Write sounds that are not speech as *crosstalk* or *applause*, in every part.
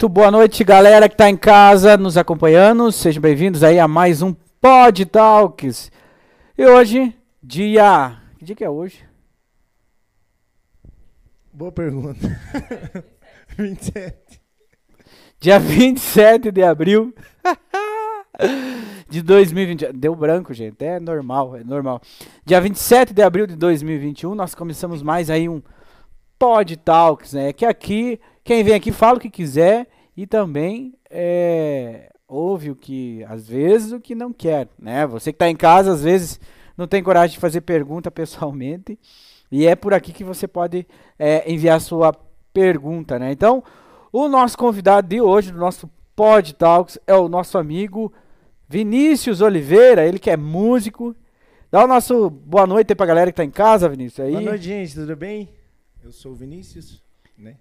Muito boa noite, galera que está em casa nos acompanhando. Sejam bem-vindos aí a mais um Pod Talks. E hoje, dia. Que dia que é hoje? Boa pergunta. *laughs* 27. Dia 27 de abril *laughs* de 2020. Deu branco, gente. É normal, é normal. Dia 27 de abril de 2021, nós começamos mais aí um Pod Talks, né? Que aqui, quem vem aqui fala o que quiser e também é, ouve o que, às vezes, o que não quer, né? Você que está em casa, às vezes, não tem coragem de fazer pergunta *laughs* pessoalmente. E é por aqui que você pode é, enviar sua pergunta, né? Então, o nosso convidado de hoje, do nosso Pod Talks, é o nosso amigo Vinícius Oliveira, ele que é músico. Dá o nosso boa noite aí pra galera que tá em casa, Vinícius. Aí. Boa noite, gente, tudo bem? Eu sou o Vinícius, né?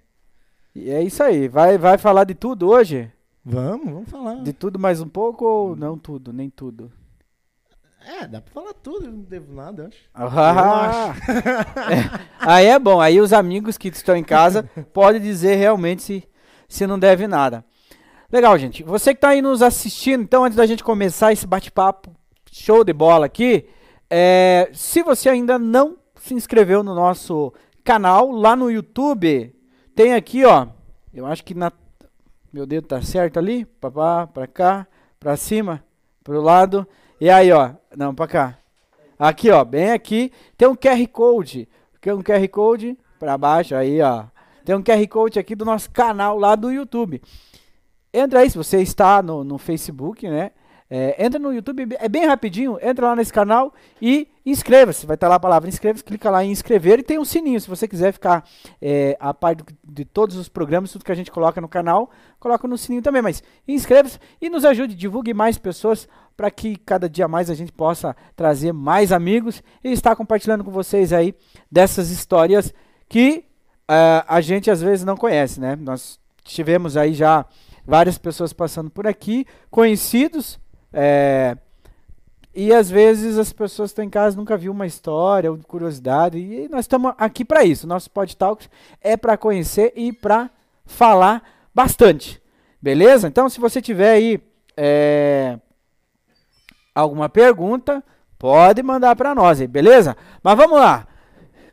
E é isso aí. Vai, vai falar de tudo hoje? Vamos, vamos falar. De tudo mais um pouco ou não tudo, nem tudo? É, dá pra falar tudo, eu não devo nada, eu acho. Ah, *laughs* é, aí é bom, aí os amigos que estão em casa *laughs* podem dizer realmente se, se não deve nada. Legal, gente. Você que está aí nos assistindo, então, antes da gente começar esse bate-papo show de bola aqui, é, se você ainda não se inscreveu no nosso canal, lá no YouTube, tem aqui, ó, eu acho que na... Meu dedo tá certo ali, papá, pra cá, pra cima, pro lado, e aí, ó, não, pra cá. Aqui, ó, bem aqui, tem um QR Code, tem um QR Code pra baixo, aí, ó, tem um QR Code aqui do nosso canal lá do YouTube. Entra aí, se você está no, no Facebook, né? É, entra no YouTube, é bem rapidinho, entra lá nesse canal e inscreva-se. Vai estar lá a palavra inscreva-se, clica lá em inscrever e tem um sininho. Se você quiser ficar é, a par de, de todos os programas, tudo que a gente coloca no canal, coloca no sininho também. Mas inscreva-se e nos ajude, divulgue mais pessoas para que cada dia mais a gente possa trazer mais amigos e estar compartilhando com vocês aí dessas histórias que uh, a gente às vezes não conhece, né? Nós tivemos aí já várias pessoas passando por aqui, conhecidos, é, e às vezes as pessoas estão em casa nunca viu uma história ou curiosidade, e nós estamos aqui para isso. Nosso Pod Talks é para conhecer e para falar bastante. Beleza? Então, se você tiver aí é, alguma pergunta, pode mandar para nós aí, beleza? Mas vamos lá.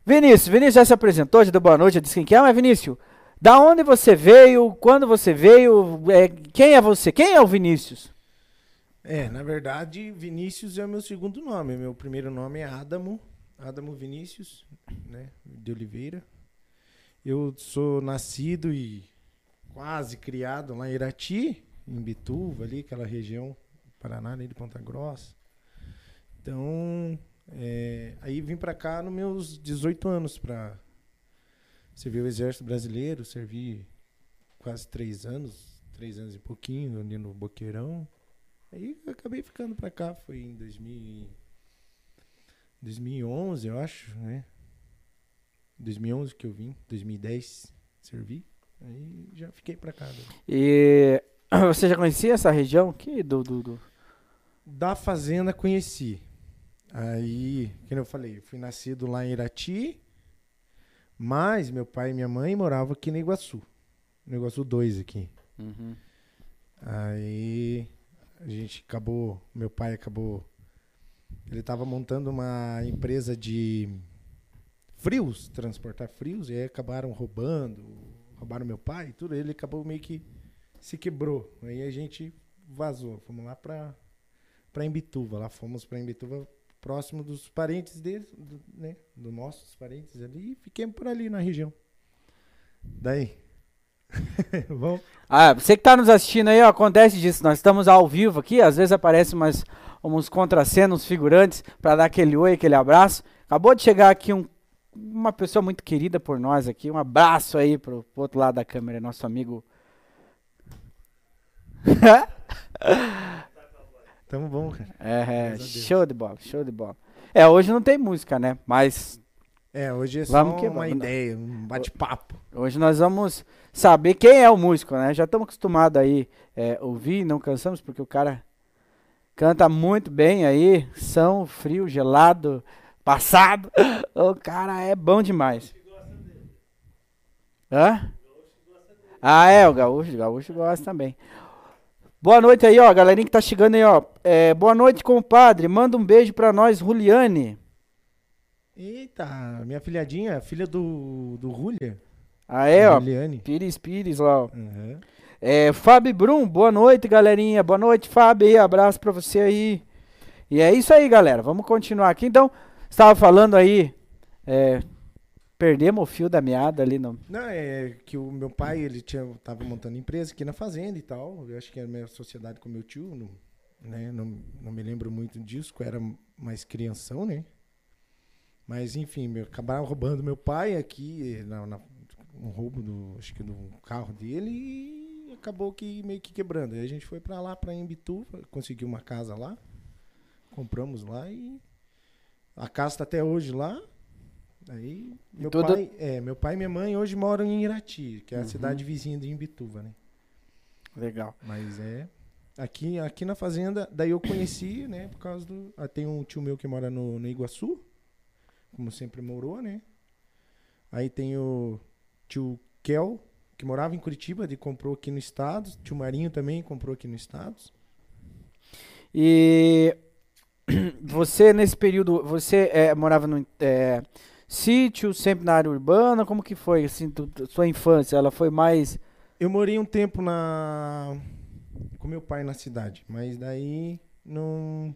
Vinícius, Vinícius já se apresentou, já deu boa noite, já disse quem que é, mas Vinícius, da onde você veio, quando você veio, é, quem é você? Quem é o Vinícius? É, na verdade, Vinícius é o meu segundo nome. Meu primeiro nome é Adamo, Adamo Vinícius, né, de Oliveira. Eu sou nascido e quase criado lá em Irati, em Bituva, ali, aquela região, Paraná, ali de Ponta Grossa. Então, é, aí vim para cá nos meus 18 anos para servir o Exército Brasileiro, servi quase três anos, três anos e pouquinho, ali no Boqueirão. Aí acabei ficando pra cá, foi em 2000, 2011, eu acho, né? 2011 que eu vim, 2010 servi. Aí já fiquei pra cá. Né? E *clears throat* você já conhecia essa região aqui do, do, do... Da fazenda conheci. Aí, como eu falei, fui nascido lá em Irati, mas meu pai e minha mãe moravam aqui no Iguaçu. No Iguaçu 2 aqui. Uhum. Aí a gente acabou, meu pai acabou, ele estava montando uma empresa de frios, transportar frios, e aí acabaram roubando, roubaram meu pai tudo, ele acabou meio que se quebrou. Aí a gente vazou, fomos lá para para Imbituva, lá fomos para Imbituva próximo dos parentes dele, do, né, dos nossos parentes ali, e fiquemos por ali na região. Daí, *laughs* Bom. Ah, você que está nos assistindo aí, ó, acontece disso. Nós estamos ao vivo aqui, às vezes aparece umas, uns contracenos, figurantes, para dar aquele oi, aquele abraço. Acabou de chegar aqui um, uma pessoa muito querida por nós aqui. Um abraço aí pro, pro outro lado da câmera, nosso amigo. *laughs* Tamo bom, cara. É, é show de bola, show de bola. É, hoje não tem música, né? Mas é, hoje é só vamos que, uma ideia, um bate-papo. Hoje nós vamos saber quem é o músico, né? Já estamos acostumados aí é, ouvir, não cansamos, porque o cara canta muito bem aí, são, frio, gelado, passado. *gasps* O cara é bom demais. Hã? Ah, é, o gaúcho, o gaúcho gosta também. Boa noite aí, ó, galerinha que tá chegando aí, ó. É, boa noite, compadre. Manda um beijo pra nós, Juliane. Eita, minha filhadinha, filha do, do Julia. Ah, é, ó. Juliane. Pires, Pires lá, ó. Uhum. É, Fábio Brum, boa noite, galerinha. Boa noite, Fábio. Abraço pra você aí. E é isso aí, galera. Vamos continuar aqui. Então, estava falando aí. É, perdemos o fio da meada ali no. Não, é que o meu pai, ele tinha, tava montando empresa aqui na fazenda e tal. Eu acho que era minha sociedade com meu tio, não, né? Não, não me lembro muito disso, eu era mais crianção, né? Mas enfim, meu, acabaram roubando meu pai aqui, na, na- um roubo do, acho que do carro dele e acabou que meio que quebrando. Aí a gente foi pra lá, pra Embitu, conseguiu uma casa lá, compramos lá e a casa tá até hoje lá. Aí meu tudo- pai, é, meu pai e minha mãe hoje moram em Irati, que é a Uhum. cidade vizinha de Imbituva, né? Legal. Mas é aqui aqui na fazenda, daí eu conheci, né, por causa do ah, tem um tio meu que mora no, no Iguaçu, como sempre morou, né? Aí tem o tio Kel, que morava em Curitiba, ele comprou aqui no estado, tio Marinho também comprou aqui no estado. E *clears throat* você, nesse período, você é, morava no é, sítio, sempre na área urbana? Como que foi, assim, tu- sua infância? Ela foi mais... Eu morei um tempo na com meu pai na cidade, mas daí não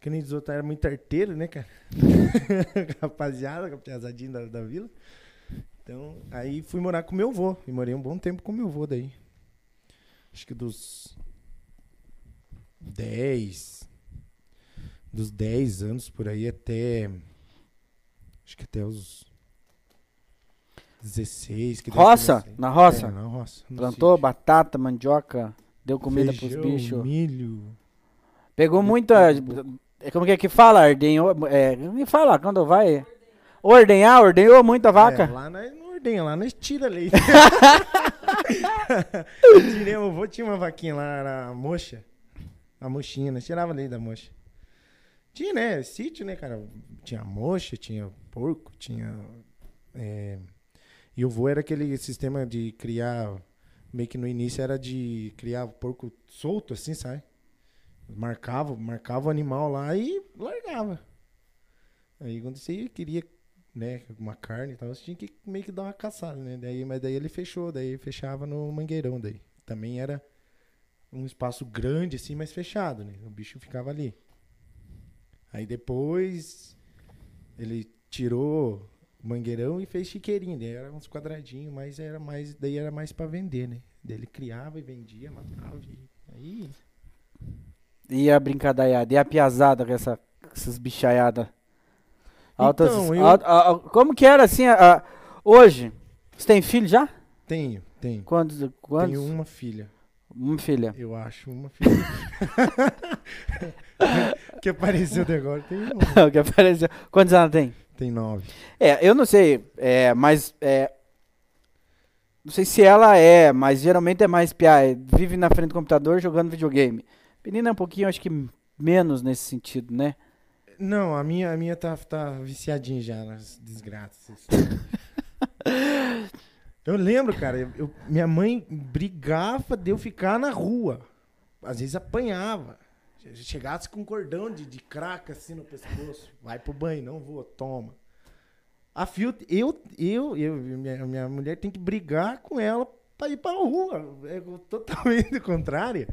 que nem diz outro, era muito arteiro, né, cara? *laughs* Rapaziada, piazadinha da, da vila. Então, aí fui morar com meu avô. E morei um bom tempo com meu avô daí. Acho que dos 10. Dos 10 anos por aí até. Acho que até os 16. Que Roça? Na roça? É, na roça. Plantou sítio. batata, mandioca, deu comida Feijão, pros bichos. milho. Pegou muita... é, Como que é que fala? Ordenhou... É, que fala quando vai... Ordenhar, ordenhou muita vaca? É, lá nós não ordenha, lá nós tira leite. *laughs* Tirei, meu avô tinha uma vaquinha lá, era a mocha. A mochinha, nós tirava leite da mocha. Tinha, né? Sítio, né, cara? Tinha mocha, tinha porco, tinha. é, E o vô era aquele sistema de criar. Meio que no início era de criar porco solto, assim, sabe? Marcava, marcava o animal lá e largava. Aí quando você queria, né, uma carne e tal, você tinha que meio que dar uma caçada, né? Daí, mas daí ele fechou, daí fechava no mangueirão daí. Também era um espaço grande assim, mas fechado, né? O bicho ficava ali. Aí depois ele tirou o mangueirão e fez chiqueirinho, daí era uns quadradinhos, mas era mais, daí era mais para vender, né? Daí ele criava e vendia, matava e aí E a brincadaiada, e a piazada com essa, essas bichaiadas. Altas, Então, eu- al- al- como que era assim, a- a- hoje? Você tem filho já? tenho, tenho. Quantos? quantos? Tenho uma filha. Uma filha. Eu acho uma filha. *laughs* que apareceu de agora tem uma. *laughs* que apareceu. Quantos anos tem? Tem nove. É, eu não sei, é, mas é, não sei se ela é, mas geralmente é mais piá, é, vive na frente do computador jogando videogame. Menina é um pouquinho, acho que menos nesse sentido, né? Não, a minha, a minha tá, tá viciadinha já nas desgraças. *laughs* eu lembro, cara, eu, eu- minha mãe brigava de eu ficar na rua. Às vezes apanhava. Se Chegasse com um cordão de, de craca assim no pescoço. Vai pro banho, não vou, toma. A Fio, eu, eu, eu minha, minha mulher tem que brigar com ela pra ir pra rua. É totalmente *laughs* contrária.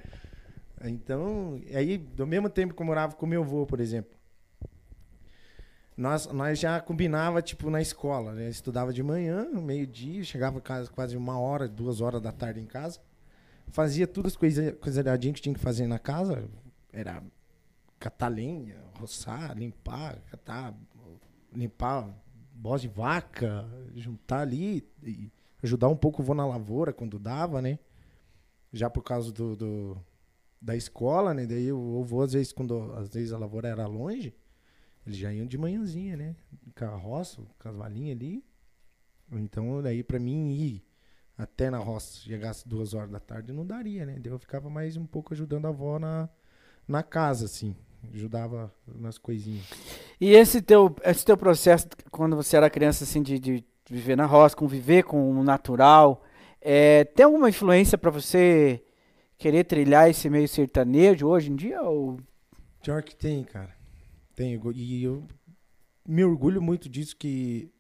Então, aí, do mesmo tempo que eu morava com meu avô, por exemplo, nós, nós já combinava, tipo, na escola, né? Estudava de manhã, meio-dia, chegava casa quase uma hora, duas horas da tarde em casa. Fazia todas as coisas coisadinhas que tinha que fazer na casa. Era catar lenha, roçar, limpar, catar, limpar boss de vaca, juntar ali e ajudar um pouco o vô na lavoura quando dava, né? Já por causa do, do- da escola, né? Daí o avô, às vezes, quando às vezes a lavoura era longe, eles já iam de manhãzinha, né? Com a roça, com as valinhas ali. Então, daí pra mim ir até na roça, chegasse duas horas da tarde, não daria, né? Daí eu ficava mais um pouco ajudando a avó na, na casa, assim. Ajudava nas coisinhas. E esse teu, esse teu processo, quando você era criança, assim, de, de viver na roça, conviver com o natural, É, tem alguma influência para você querer trilhar esse meio sertanejo hoje em dia? Ou... Pior que tem, cara. Tem. E eu me orgulho muito disso que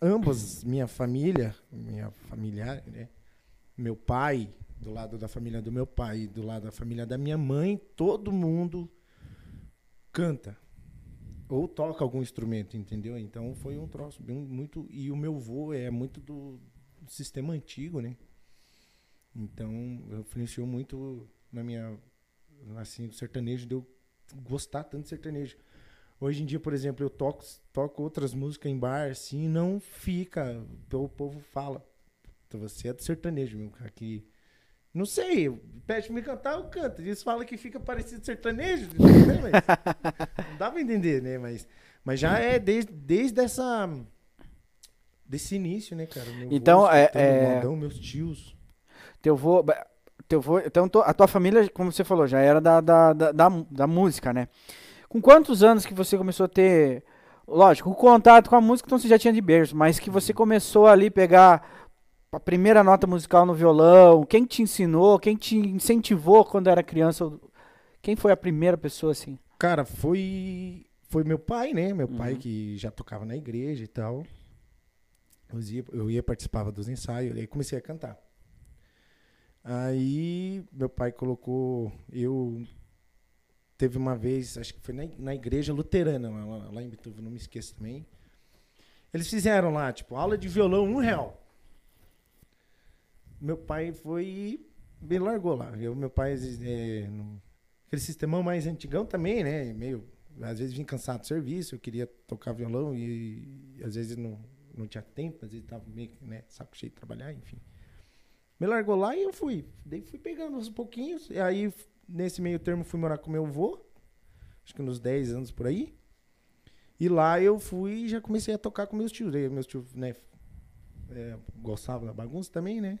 ambas, minha família, minha familiar, né? Meu pai, do lado da família do meu pai, do lado da família da minha mãe, todo mundo canta ou toca algum instrumento, entendeu? Então foi um troço bem, muito e o meu vô é muito do, do sistema antigo, né? Então influenciou muito na minha assim, o sertanejo de eu gostar tanto de sertanejo. Hoje em dia, por exemplo, eu toco, toco outras músicas em bar, assim, não fica. O povo fala. Você é do sertanejo, meu cara, que. Não sei, pede pra me cantar, eu canto. Eles falam que fica parecido sertanejo, não, sei, mas, não dá pra entender, né? Mas, mas já é desde, desde essa. Desse início, né, cara? Meu então, vô, é. é... Modão, meus tios. Teu vô. Teu vô então, a tua família, como você falou, já era da, da, da, da, da música, né? Com quantos anos que você começou a ter, lógico, o contato com a música, então você já tinha de berço, mas que você começou ali pegar a primeira nota musical no violão, quem te ensinou, quem te incentivou quando era criança, quem foi a primeira pessoa assim? Cara, foi foi meu pai, né? Meu uhum. pai que já tocava na igreja e tal. Eu ia, eu ia participava dos ensaios, aí comecei a cantar. Aí meu pai colocou eu Teve uma vez, acho que foi na, na igreja luterana, lá, lá em Bituva, não me esqueço também. Eles fizeram lá, tipo, aula de violão, um real. Meu pai foi e me largou lá. Eu, meu pai, é, no, aquele sistema mais antigão também, né? Meio, às vezes vim cansado do serviço, eu queria tocar violão e, e às vezes não, não tinha tempo, às vezes tava meio, né, saco cheio de trabalhar, enfim. Me largou lá e eu fui. Daí fui pegando uns pouquinhos, e aí Nesse meio termo fui morar com meu avô, acho que nos 10 anos por aí. E lá eu fui e já comecei a tocar com meus tios. Aí meus tios, né, é, gostavam da bagunça também, né?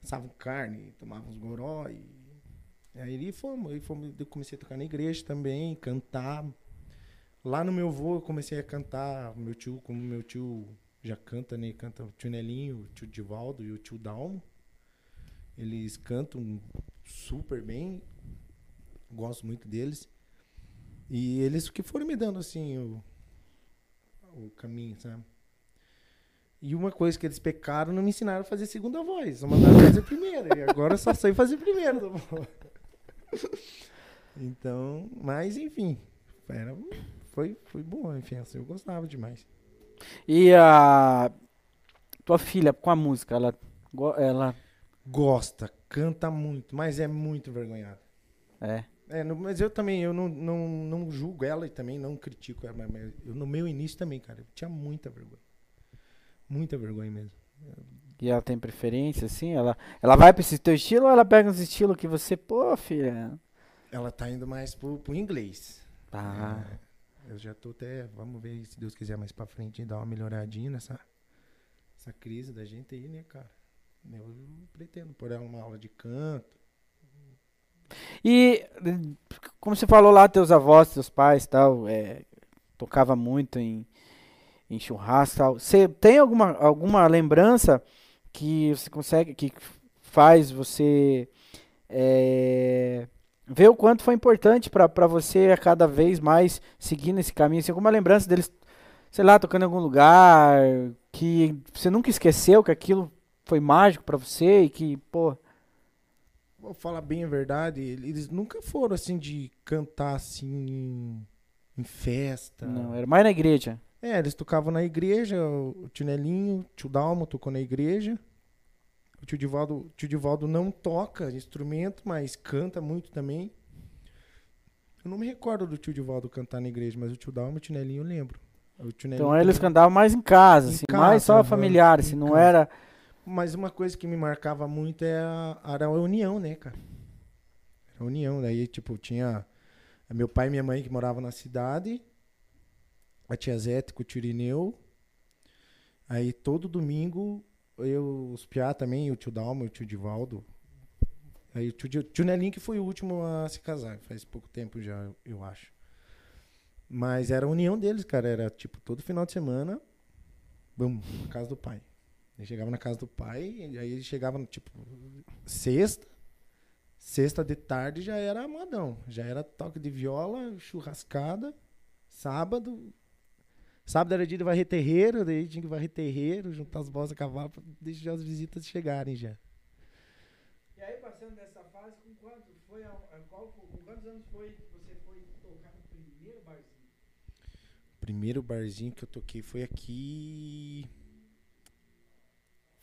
Assavam carne, tomavam uns goró e... Aí fomos, aí fomos, eu comecei a tocar na igreja também, cantar. Lá no meu avô eu comecei a cantar, meu tio, como meu tio já canta, né? Canta o tio Nelinho, o tio Divaldo e o tio Dalmo. Eles cantam super bem gosto muito deles. E eles que foram me dando assim o, o caminho, sabe? E uma coisa que eles pecaram, não me ensinaram a fazer segunda voz, só mandaram fazer primeira. E agora só sei fazer primeira. *laughs* então, mas enfim, era, foi, foi bom, enfim, assim, eu gostava demais. E a tua filha com a música, ela, ela gosta, canta muito, mas é muito vergonhada. É. É, no, mas eu também, eu não, não, não julgo ela e também não critico ela. Mas eu, no meu início também, cara, eu tinha muita vergonha. Muita vergonha mesmo. E ela tem preferência, assim? Ela, ela vai pra esse teu estilo ou ela pega uns estilos que você, pô, filha? Ela tá indo mais pro, pro inglês. Ah. É, eu já tô até, vamos ver se Deus quiser mais pra frente dar uma melhoradinha nessa essa crise da gente aí, né, cara? Eu pretendo ela uma aula de canto e, como você falou lá, teus avós, teus pais tal, é, tocava muito em, em churrasco tal. Você tem alguma, alguma lembrança que você consegue, que faz você é, ver o quanto foi importante para você a cada vez mais seguir nesse caminho? Assim, alguma lembrança deles, sei lá, tocando em algum lugar, que você nunca esqueceu que aquilo foi mágico para você e que, pô, vou falar bem a verdade, eles nunca foram assim de cantar assim em festa. Não, era mais na igreja. É, eles tocavam na igreja, o tio Nelinho, o tio Dalmo tocou na igreja. O tio Divaldo, o tio Divaldo não toca instrumento, mas canta muito também. Eu não me recordo do tio Divaldo cantar na igreja, mas o tio Dalmo e o tio Nelinho eu lembro. então eles cantavam mais em casa, em assim, casa, mais só familiar, assim, não casa. era mas uma coisa que me marcava muito é a, era a união, né, cara? A união. Daí, tipo, tinha meu pai e minha mãe que moravam na cidade, a tia Zete com o Tirineu. Aí todo domingo, eu, os Piá também, o tio Dalma, o tio Divaldo. Aí o tio, tio Nelinho que foi o último a se casar, faz pouco tempo já, eu acho. Mas era a união deles, cara. Era tipo todo final de semana, na casa do pai. Ele chegava na casa do pai, e aí ele chegava, tipo, sexta, sexta de tarde já era amadão. Já era toque de viola, churrascada, sábado. Sábado era dia de varrer terreiro, daí tinha que varrer terreiro, juntar as bolas a cavalo pra deixar as visitas chegarem já. E aí, passando dessa fase, com quanto foi, a, qual, com quantos anos foi que você foi tocar no primeiro barzinho? primeiro barzinho que eu toquei foi aqui.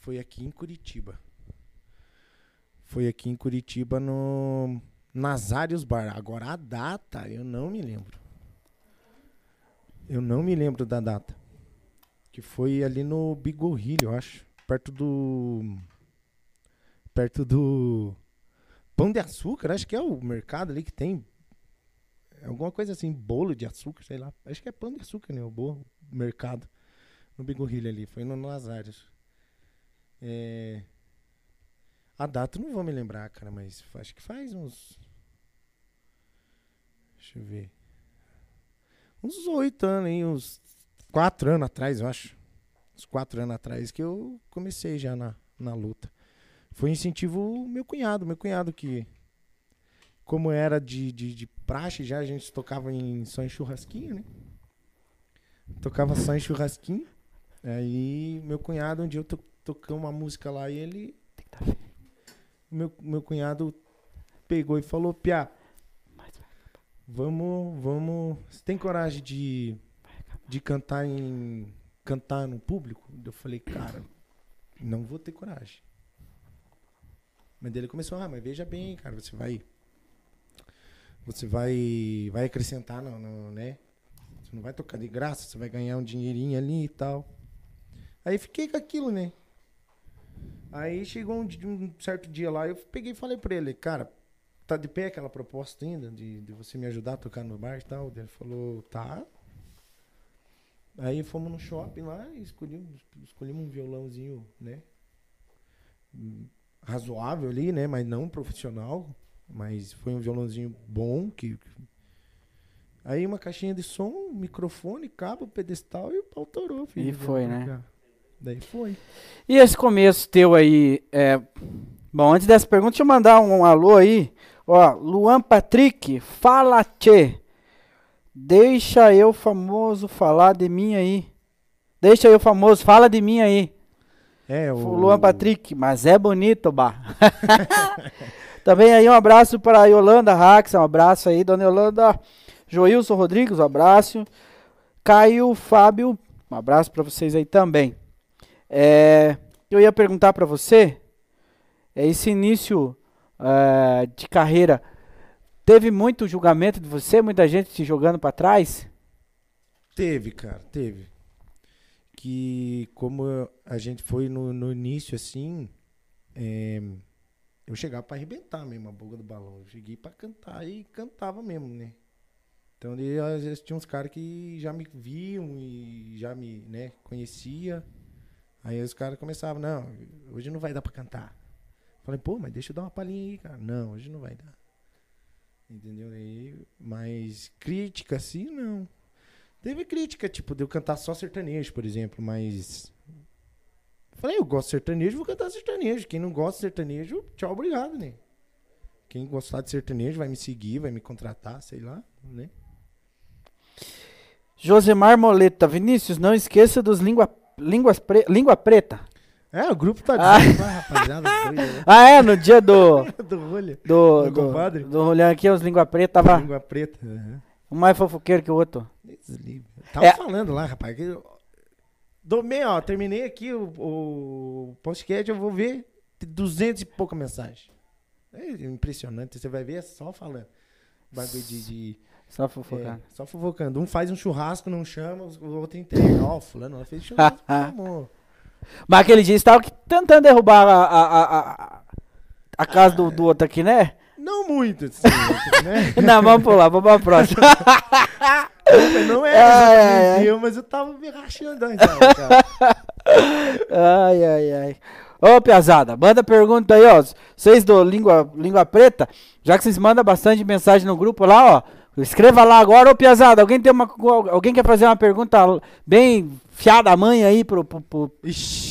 Foi aqui em Curitiba. Foi aqui em Curitiba no Nazários Bar. Agora a data eu não me lembro. Eu não me lembro da data. Que foi ali no Bigorrilho, eu acho. Perto do. Perto do. Pão de açúcar, acho que é o mercado ali que tem alguma coisa assim, bolo de açúcar, sei lá. Acho que é pão de açúcar, né? O bolo, mercado. No Bigorrilho ali, foi no Nazários. É... A data não vou me lembrar, cara, mas acho que faz uns. Deixa eu ver. Uns oito anos, hein? Uns quatro anos atrás, eu acho. Uns quatro anos atrás que eu comecei já na, na luta. Foi incentivo meu cunhado, meu cunhado que como era de, de, de, praxe já, a gente tocava em só em churrasquinho, né? Tocava só em churrasquinho. Aí meu cunhado, um dia eu toquei uma música lá e ele. Meu, meu cunhado pegou e falou, Piá, vamos, vamos. Você tem coragem de, de cantar em. cantar no público? Eu falei, cara, não vou ter coragem. Mas ele começou, ah, mas veja bem, cara, você vai você vai vai acrescentar no, no, né? Você não vai tocar de graça, você vai ganhar um dinheirinho ali e tal. Aí fiquei com aquilo, né? Aí chegou um, um certo dia lá, eu peguei e falei pra ele, cara, tá de pé aquela proposta ainda de, de você me ajudar a tocar no bar e tal? Ele falou, tá. Aí fomos no shopping lá e escolhemos, escolhemos um violãozinho, né? Razoável ali, né? Mas não profissional. Mas foi um violãozinho bom que. Aí uma caixinha de som, microfone, cabo, pedestal e o pau torou, filho. E foi, né? Daí foi. E esse começo teu aí, é... Bom, antes dessa pergunta, deixa eu mandar um, alô aí. Ó, Luan Patrick, fala tchê. Deixa eu famoso falar de mim aí. Deixa eu famoso, fala de mim aí. É, o... Luan Patrick, mas é bonito, bah. *laughs* *laughs* Também aí um abraço para a Yolanda Rax, um abraço aí, dona Yolanda. Joilson Rodrigues, um abraço. Caio Fábio, um abraço para vocês aí também. É, eu ia perguntar para você, é, esse início é, de carreira, teve muito julgamento de você, muita gente te jogando para trás? Teve, cara, teve. Que como a gente foi no, no início assim, é, eu chegava para arrebentar mesmo a boca do balão. Eu cheguei para cantar e cantava mesmo, né? Então, às vezes tinha uns caras que já me viam e já me, né, conhecia. Aí os caras começavam, não, hoje não vai dar para cantar. Falei, pô, mas deixa eu dar uma palhinha aí, cara. Não, hoje não vai dar. Entendeu? Aí, mas crítica assim, não. Teve crítica, tipo, de eu cantar só sertanejo, por exemplo, mas Falei, eu gosto de sertanejo, vou cantar sertanejo. Quem não gosta de sertanejo, tchau, obrigado, né? Quem gostar de sertanejo vai me seguir, vai me contratar, sei lá, né? Josemar Moleta, Vinícius, não esqueça dos língua, línguas pre, língua preta. É, o grupo tá ah. rapaziada. *laughs* Né? Ah, é, no dia do. *laughs* do rolha. Do, do, do compadre. Do rolhão aqui, os língua preta tava. Língua preta. Uhum. Um mais fofoqueiro que o outro. Tava é. falando lá, rapaz, que Domei, ó, terminei aqui o, o podcast, eu vou ver 200 e pouca mensagem. É impressionante, você vai ver é só falando. Bagulho de. de só fofocando. É, só fofocando. Um faz um churrasco, não chama, o outro entrega. Ó, oh, fulano, ela fez churrasco, *laughs* amor. Mas aquele dia estava tentando derrubar a, a, a, a casa do, do outro aqui, né? Não muito, assim, né? *laughs* não, vamos pular, vamos pra próxima. não é eu, mas eu tava me rachando então. Ai, ai, ai. Ô, Piazada, manda pergunta aí, ó. Vocês do Língua, Língua Preta, já que vocês mandam bastante mensagem no grupo lá, ó. Escreva lá agora, ô Piazada, alguém tem uma. Alguém quer fazer uma pergunta bem fiada a mãe aí pro, pro, pro,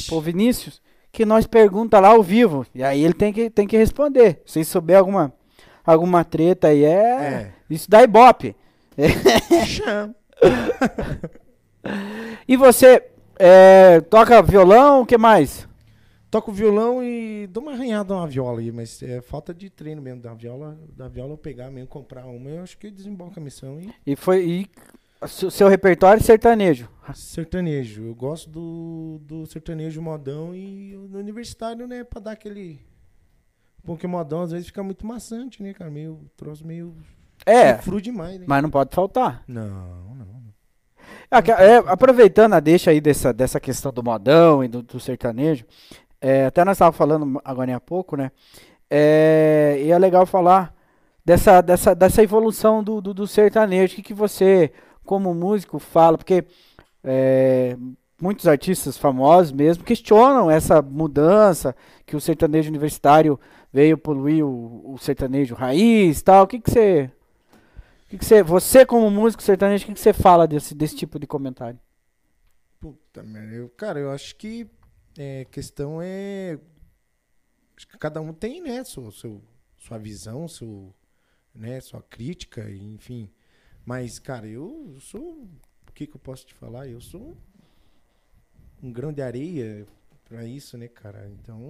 pro Vinícius? Que nós pergunta lá ao vivo. E aí ele tem que, tem que responder. Se souber alguma, alguma treta aí, é. é. Isso dá ibope. *laughs* e você é, toca violão, o que mais? Toco violão e dou uma arranhada na viola aí, mas é falta de treino mesmo da viola. Da viola eu pegar mesmo, comprar uma, eu acho que desemboca a missão. E, e foi. E seu repertório é sertanejo? Sertanejo. Eu gosto do, do sertanejo modão e no universitário, né, pra dar aquele. Porque modão às vezes fica muito maçante, né, cara? Meio. Troço meio. É. Fru demais, né? Mas não pode faltar. Não, não. É, aproveitando a deixa aí dessa, dessa questão do modão e do, do sertanejo, é, até nós estávamos falando agora há pouco, né? É, e é legal falar dessa, dessa, dessa evolução do, do, do sertanejo. O que, que você, como músico, fala? Porque é, muitos artistas famosos mesmo questionam essa mudança que o sertanejo universitário veio poluir o, o sertanejo raiz tal. O que, que você. que, que você, você como músico sertanejo, o que, que você fala desse, desse tipo de comentário? Puta merda, eu, cara, eu acho que é, questão é. Acho que cada um tem, né, seu, seu, sua visão, seu, né, sua crítica, enfim. Mas, cara, eu sou. O que, que eu posso te falar? Eu sou um grão de areia para isso, né, cara? Então,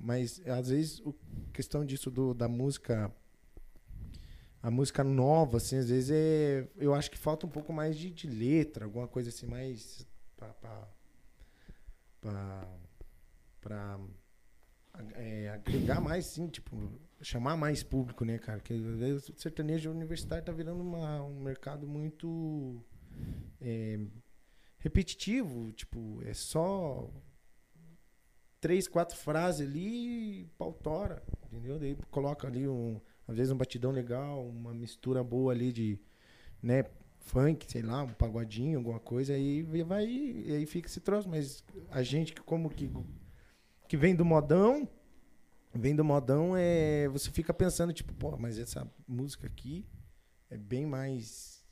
mas às vezes a questão disso do, da música a música nova, assim, às vezes é eu acho que falta um pouco mais de, de letra, alguma coisa assim mais para para é, agregar mais, sim, tipo, chamar mais público, né, cara? Porque o sertanejo universitário tá virando uma, um mercado muito é, repetitivo, tipo, é só três, quatro frases ali pautora, entendeu? Daí coloca ali um, às vezes um batidão legal, uma mistura boa ali de, né, funk, sei lá, um pagodinho, alguma coisa, aí vai, e aí fica esse troço, mas a gente como que que vem do modão, vem do modão, é, você fica pensando, tipo, pô, mas essa música aqui é bem mais,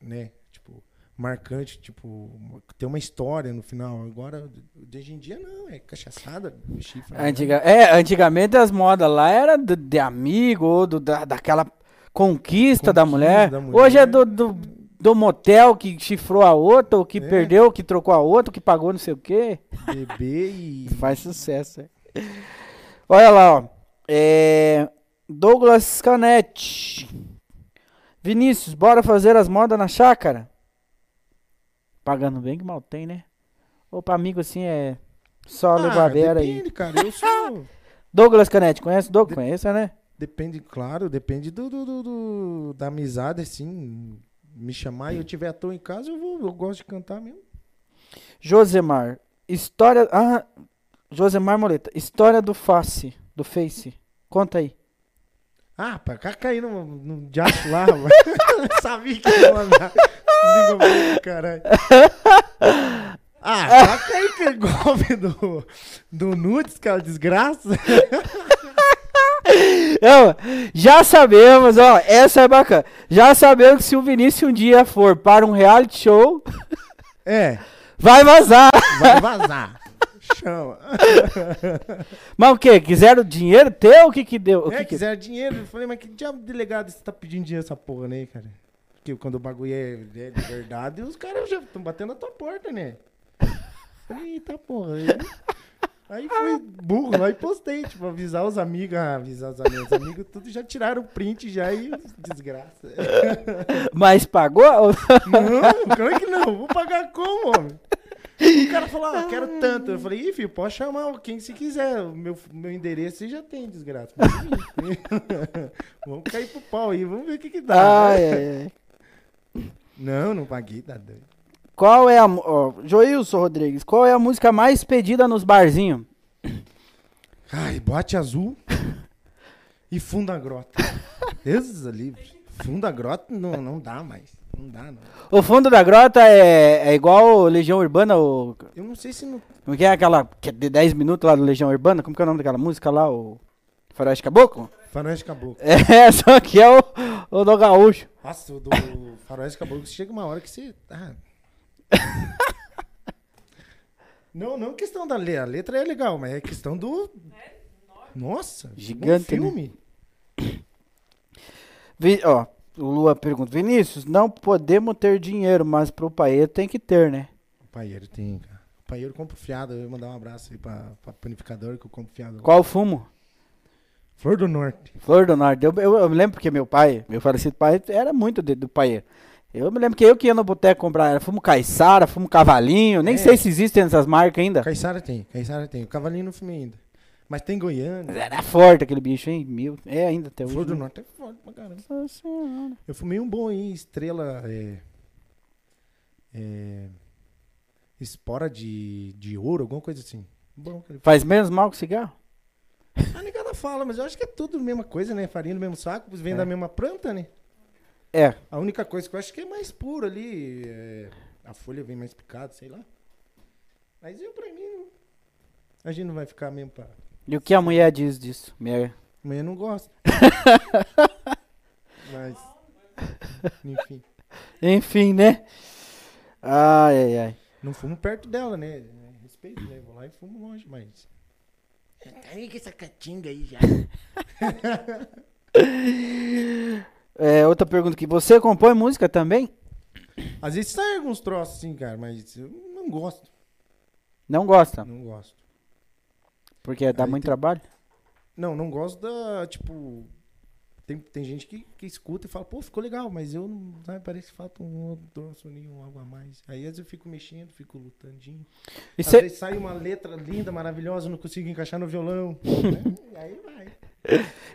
né, tipo, marcante, tipo, tem uma história no final. Agora, de hoje em dia, não, é cachaçada, chifre. Né? Antiga, é, antigamente as modas lá era de, de amigo, ou do, da, daquela conquista, conquista da, mulher. da, mulher. Hoje é do, do, do, motel que chifrou a outra, ou que é. perdeu, que trocou a outra, que pagou não sei o quê. Bebê e... *laughs* Faz sucesso, é. Olha lá, ó. É, Douglas Canetti. Vinícius, bora fazer as modas na chácara? Pagando bem que mal tem, né? Ou pra amigo assim é só ah, levar a vera depende, aí. cara, eu sou... *laughs* Douglas Canetti, conhece o Douglas? De Conhece, né? Depende, claro, depende do, do, do, do, da amizade, assim. Me chamar e eu tiver à toa em casa, eu vou, eu gosto de cantar mesmo. Josemar, história. Ah, Josemar Moleta, história do Face, do Face. Conta aí. Ah, cá cair no, no jato lá, *laughs* Sabia que ia mandar. Caralho. Ah, cair aquele golpe do, do Nudes, aquela desgraça. *laughs* *laughs* Não, já sabemos, ó, essa é bacana. Já sabemos que se o Vinícius um dia for para um reality show, é, vai vazar. Vai *laughs* vazar. Chama. Mas o que? Quiseram dinheiro teu? O que que deu? O é, que quiseram que... dinheiro. Eu falei, mas que diabo de delegado você tá pedindo dinheiro essa porra, né, cara? Porque quando o bagulho é, é de verdade, os caras já estão batendo na tua porta, né? Eita porra. Aí, fui burro lá e postei, tipo, avisar os amigos, ah, avisar os amigos, os amigos tudo já tiraram o print já e desgraça. *laughs* Mas pagou? Não, claro que não. Vou pagar como, homem? O cara falou, ah, quero tanto. Eu falei, ih, filho, pode chamar quem se quiser. Meu, meu endereço já tem, desgraça. *laughs* vamos cair pro pau aí, vamos ver o que que dá. Ai, ai, ai. Não, não paguei, tá doido. Qual é a. Ó, Joilson Rodrigues, qual é a música mais pedida nos barzinhos? *coughs* Ai, bote azul e funda grota. Esses ali, funda grota não, não dá mais. Não dá, não. O fundo da grota é, é igual Legião Urbana? O... Eu não sei se não. Como que é aquela. Que é de 10 minutos lá do Legião Urbana? Como que é o nome daquela música lá? O Faroeste Caboclo? Faroeste Caboclo. *laughs* É, só que é o, Ô, do gaúcho. Nossa, o do Faroeste Caboclo chega uma hora que você. Ah. *laughs* não, não questão da letra. A letra é legal, mas é questão do. Nossa, Gigante, né? filme. Vi- ó, o Lua pergunta, Vinícius, não podemos ter dinheiro, mas pro paeiro tem que ter, né? O paieiro tem, cara. O paieiro compra fiado. Eu vou mandar um abraço aí pra, pra panificador que eu compro fiado. Qual fumo? Flor do Norte. Flor do Norte. Eu, eu- eu me lembro porque meu pai, meu falecido pai, era muito de- do paeiro. Eu me lembro que eu que ia no boteco comprar, era fumo caiçara, fumo cavalinho, nem É. sei se existem essas marcas ainda. Caiçara tem, Caiçara tem. O cavalinho não fumei ainda. Mas tem Goiânia. Mas Era forte aquele bicho, hein? Mil, é ainda até hoje. Flor do né? Norte é forte pra caramba. Nossa. Eu fumei um bom aí, estrela. É, é, espora de, de ouro, alguma coisa assim. Bom. Faz menos mal que cigarro? A negada fala, mas eu acho que é tudo a mesma coisa, né? Farinha no mesmo saco, vem É. da mesma planta, né? É. A única coisa que eu acho que é mais puro ali. é, a folha vem mais picada, sei lá. Mas eu, pra mim, a gente não vai ficar mesmo pra. E o que a mulher diz disso? Mas eu não gosto. *laughs* mas. Enfim. Enfim, né? Ai, ai, ai. Não fumo perto dela, né? Respeito, né? Vou lá e fumo longe, mas. Aí que essa catinga aí já. *laughs* É, outra pergunta aqui. Você compõe música também? Às vezes sai alguns troços assim, cara, mas eu não gosto. Não gosta? Não gosto. Porque dá Aí muito tem- trabalho? Não, não gosto da. Tipo. Tem, tem gente que, que escuta e fala, pô, ficou legal, mas eu não. Sabe, parece que falta um outro troço ali, um algo a mais. Aí às vezes eu fico mexendo, fico lutandinho. E Às cê- vezes sai uma letra linda, maravilhosa, não consigo encaixar no violão. né? *laughs* Aí vai.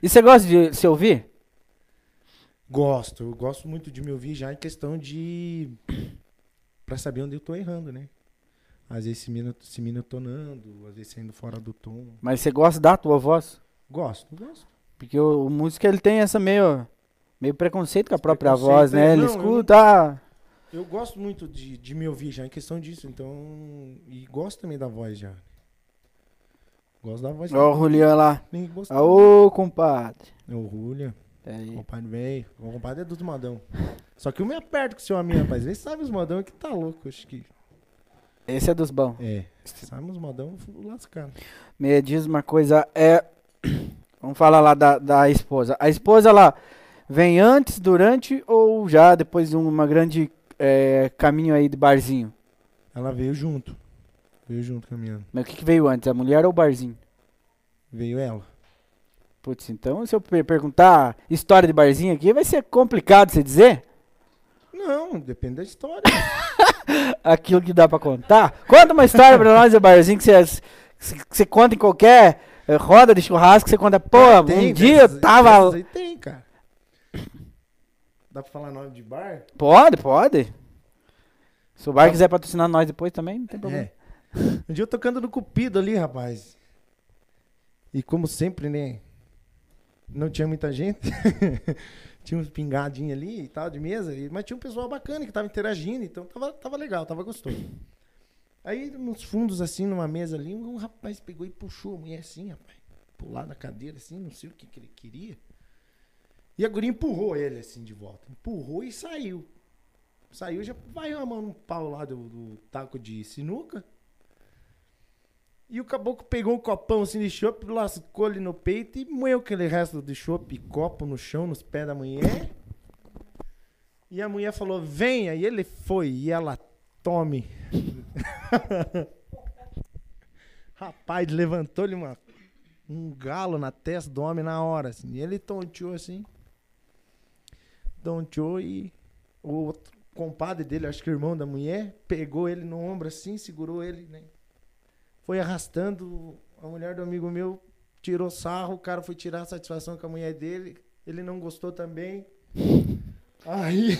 E você gosta de se ouvir? Gosto, eu gosto muito de me ouvir já em questão de. pra saber onde eu tô errando, né? Às vezes se, mino, se minotonando, às vezes saindo fora do tom. Mas você gosta da tua voz? Gosto, gosto. Porque o, o músico ele tem essa meio, meio preconceito com a própria voz, né? é. Ele Não, eu escuta. ah, Eu gosto muito de, de me ouvir já em questão disso, então. E gosto também da voz já. Gosto da voz. Ó, o Julian lá. Nem gosto. Ô, compadre. É o Julia, É aí. compadre velho. O compadre é dos modão. Só que eu me aperto com o seu amigo, rapaz. Ele sabe os modão que tá louco, acho que. Esse é dos bons. É. Sabe os modão, lascado. Me diz uma coisa, é. *coughs* Vamos falar lá da, da esposa. A esposa, ela vem antes, durante ou já depois de uma grande é, caminho aí de barzinho? Ela veio junto. Veio junto caminhando. Mas o que, que veio antes, a mulher ou o barzinho? Veio ela. Putz, então se eu per- perguntar história de barzinho aqui, vai ser complicado você dizer Não, depende da história. *laughs* aquilo que dá pra contar. Conta uma história pra nós do barzinho que você, que você conta em qualquer eh, roda de churrasco, você conta, pô, Ah, um tem, dia eu tava... aí tem, cara. Dá pra falar nome de bar? Pode, pode. Se o bar quiser patrocinar nós depois também, não tem problema. É. Um dia eu tocando no Cupido ali, rapaz. E como sempre, né? Não tinha muita gente. *laughs* tinha uns pingadinhos ali e tal, de mesa. Mas tinha um pessoal bacana que tava interagindo, então tava, tava legal, tava gostoso. Aí, nos fundos, assim, numa mesa ali, um rapaz pegou e puxou a mulher assim, rapaz. Pular da cadeira, assim, não sei o que, que ele queria. E a guria empurrou ele, assim, de volta. Empurrou e saiu. Saiu, já vai a mão no pau lá do, do taco de sinuca. E o caboclo pegou um copão assim de chopp, lascou ele no peito e moeu aquele resto de chopp e copo no chão, nos pés da mulher. E a mulher falou, venha, e ele foi, e ela tome. *laughs* Rapaz, levantou-lhe um galo na testa do homem na hora, assim. E ele tonteou assim. Tonteou e o outro compadre dele, acho que o irmão da mulher, pegou ele no ombro assim, segurou ele, né? Foi arrastando. A mulher do amigo meu tirou sarro, o cara foi tirar a satisfação com a mulher dele. Ele não gostou também. Aí.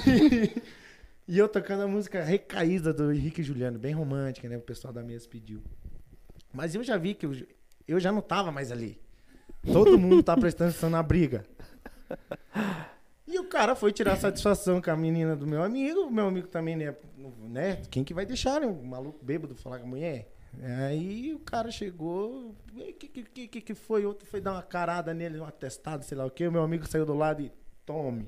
*laughs* e eu tocando a música recaída do Henrique Juliano, bem romântica, né? O pessoal da mesa pediu. Mas eu já vi que eu, eu já não tava mais ali. Todo mundo tá prestando atenção na briga. E o cara foi tirar satisfação com a menina do meu amigo. Meu amigo também, né? né? Quem que vai deixar né, um maluco bêbado falar com a mulher? Aí o cara chegou. O que, que, que, que foi? Outro foi dar uma carada nele, um atestado, sei lá o que. O meu amigo saiu do lado e tome.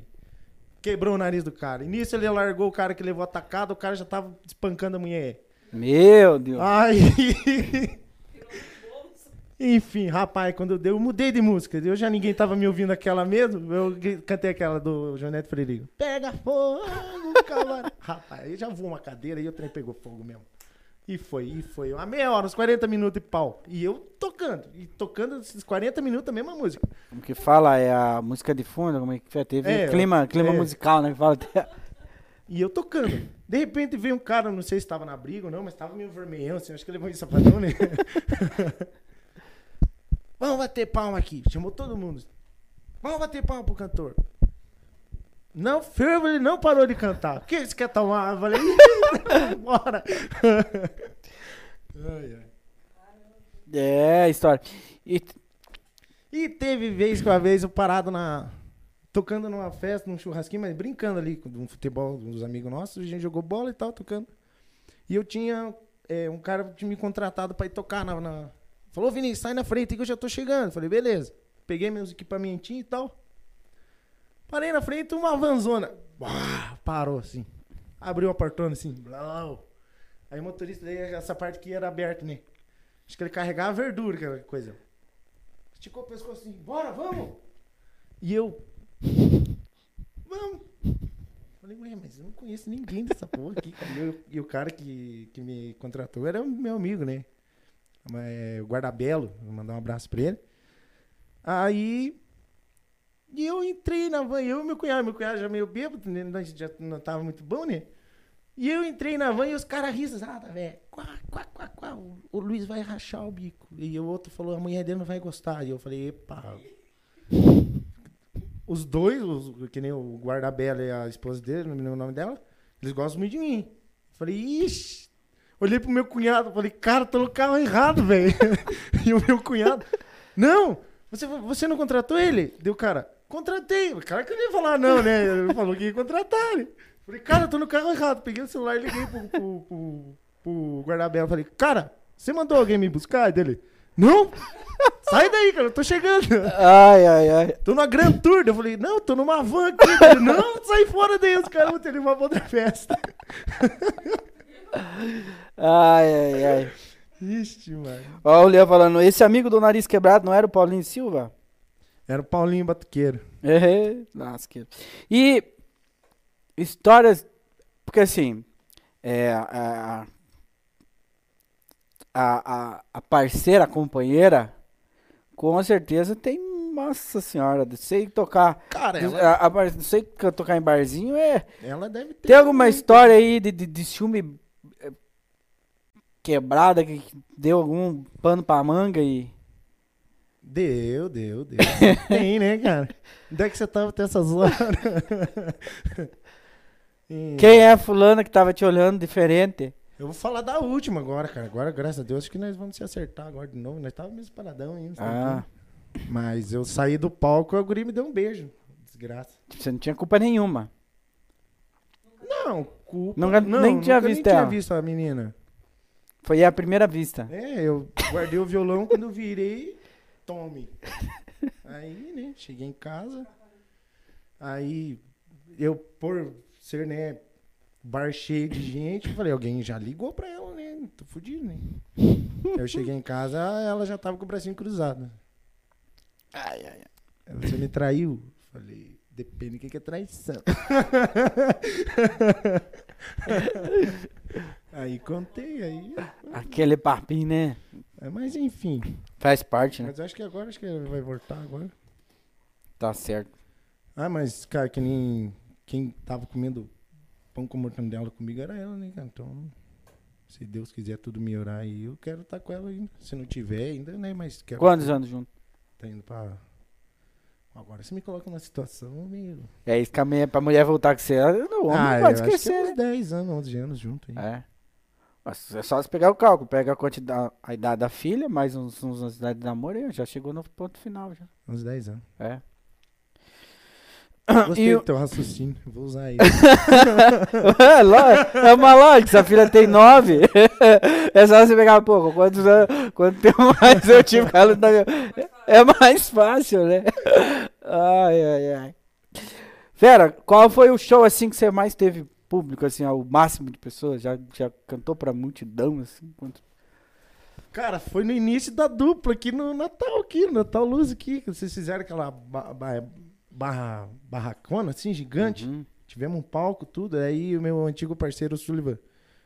Quebrou o nariz do cara. E nisso ele largou o cara que levou a tacada, o cara já tava espancando a mulher. Meu Deus. Aí. *laughs* Enfim, rapaz, quando eu dei, eu mudei de música. Eu já ninguém tava me ouvindo aquela mesmo. Eu cantei aquela do Joneto Freire. Pega fogo, cavalo. *laughs* rapaz, aí já voou uma cadeira e o trem pegou fogo mesmo. E foi, e foi. Uma meia hora, uns 40 minutos e pau. E eu tocando. E tocando esses 40 minutos a mesma música. Como que fala? É a música de fundo? Como é que foi? Teve É, clima, clima é. musical, né? que Fala até. E eu tocando. De repente veio um cara, não sei se estava na briga ou não, mas estava meio vermelhão, assim, acho que levou em sapadão, né? *laughs* Vamos bater palma aqui. Chamou todo mundo. Vamos bater palma pro cantor. Não, fervo, ele não parou de cantar. O que você quer tomar? Eu falei, "Ih, *laughs* bora. É, história. E E teve vez que uma vez eu parado na. Tocando numa festa, num churrasquinho, mas brincando ali com um futebol dos amigos nossos, a gente jogou bola e tal, tocando. E eu tinha. é, um cara que tinha me contratado pra ir tocar na. na- Falou, Vinícius, sai na frente aí que eu já tô chegando. Falei, beleza. Peguei meus equipamentinhos e tal. Parei na frente, uma vanzona. Bah, parou assim. Abriu a portona assim. Blau. Aí o motorista, daí essa parte aqui era aberta, né? Acho que ele carregava verdura, aquela coisa. Esticou o pescoço assim, bora, vamos! E eu. Vamos! Falei, ué, mas eu não conheço ninguém dessa porra aqui. cara." E, eu- e o cara que, que me contratou era meu amigo, né? É, o Guardabelo, vou mandar um abraço pra ele. Aí. E eu entrei na van, eu e meu cunhado, meu cunhado já meio bêbado, né? nós já não tava muito bom, né? E eu entrei na van e os caras risaram, velho. Quá, quá, quá, quá. O, o Luiz vai rachar o bico. E o outro falou, a mulher dele não vai gostar. E eu falei, epa. *laughs* Os dois, os- que nem o guarda-bela e a esposa dele, não me lembro o nome dela, eles gostam muito de mim. Falei, ixi. Olhei pro meu cunhado, falei, cara, tô no carro errado, velho. *laughs* e o meu cunhado, não, você, você não contratou ele? Deu, cara, contratei. O cara que não ia falar não, né? Ele falou que ia contratar, né? Falei, cara, tô no carro errado. Peguei o celular e liguei pro, pro, pro, pro guarda-bela. Falei, cara, você mandou alguém me buscar? Dele, não? *laughs* Sai daí, cara, eu tô chegando. Ai, ai, ai. Tô numa Grand Tour. Eu falei, não, tô numa van aqui. Ele, não, *laughs* sai fora daí, os caras vão ter uma outra festa. Ai, ai, ai. Ixi, mano. Ó, o Léo falando, esse amigo do nariz quebrado não era o Paulinho Silva? Era o Paulinho Batuqueiro. É, lasqueira. E histórias, porque assim, é, a, a, a, a parceira, a companheira, com certeza tem, nossa senhora, sei tocar, Cara, a, a, par- sei que tocar em barzinho é, ela deve ter. tem alguma um- história aí de, de, de ciúme é, quebrada que deu algum pano pra manga e... Deu, deu, deu. *laughs* Tem, né, cara? Onde é que você tava até essas horas? *laughs* Hum, Quem é a fulana que tava te olhando diferente? Eu vou falar da última agora, cara. Agora, graças a Deus, acho que nós vamos se acertar agora de novo. Nós tava meio paradão ainda. Ah, Mas eu saí do palco e o guri me deu um beijo. Desgraça. você não tinha culpa nenhuma. Não, culpa. Nunca- não, nem tinha visto nem ela. tinha visto a menina. Foi à primeira vista. É, eu guardei o violão quando eu virei, tome. *laughs* Aí, né, cheguei em casa. Aí, eu, por ser, né, bar cheio de gente, falei, alguém já ligou pra ela, né? Tô fudido, né? Eu cheguei em casa, ela já tava com o bracinho cruzado. Ai, ai, Aí, Você me traiu? Falei, depende do que é traição. *laughs* aí contei, aí. Aquele papinho, né? é, Mas enfim. Faz parte, né? Mas acho que agora acho que ele vai voltar agora. Tá certo. Ah, mas, cara, que nem quem tava comendo pão com mortandela comigo era ela, né, cara? Então, se Deus quiser tudo melhorar aí, eu quero estar com ela ainda. Se não tiver ainda, né? Mas quero. Quantos anos junto? Tá indo pra. Agora você me coloca numa situação meio. É isso que a mulher, pra mulher voltar com você, o homem ah, não pode eu acho que é esquecer, uns 10 anos, 11 anos junto né? É. É só você pegar o cálculo, pega a quantidade, a idade da filha, mais uns, uns anos de idade de namoro, e já chegou no ponto final já. Uns 10 anos. É. Gostei E do teu raciocínio. Vou usar ele. *laughs* é, é uma lógica, se a filha tem nove, *laughs* é só você pegar, pô, quantos anos, quanto tempo mais eu tive ela, tá- é mais fácil, né? Ai, ai, ai. Fera, qual foi o show assim que você mais teve público, assim, ao máximo de pessoas? Já, já cantou pra multidão, assim? Quanto... Cara, foi no início da dupla aqui no Natal, aqui, no Natal Luz aqui. que Vocês fizeram aquela ba- ba- barra, barracona, assim, gigante. Uhum. Tivemos um palco, tudo. Aí o meu antigo parceiro, o Sullivan.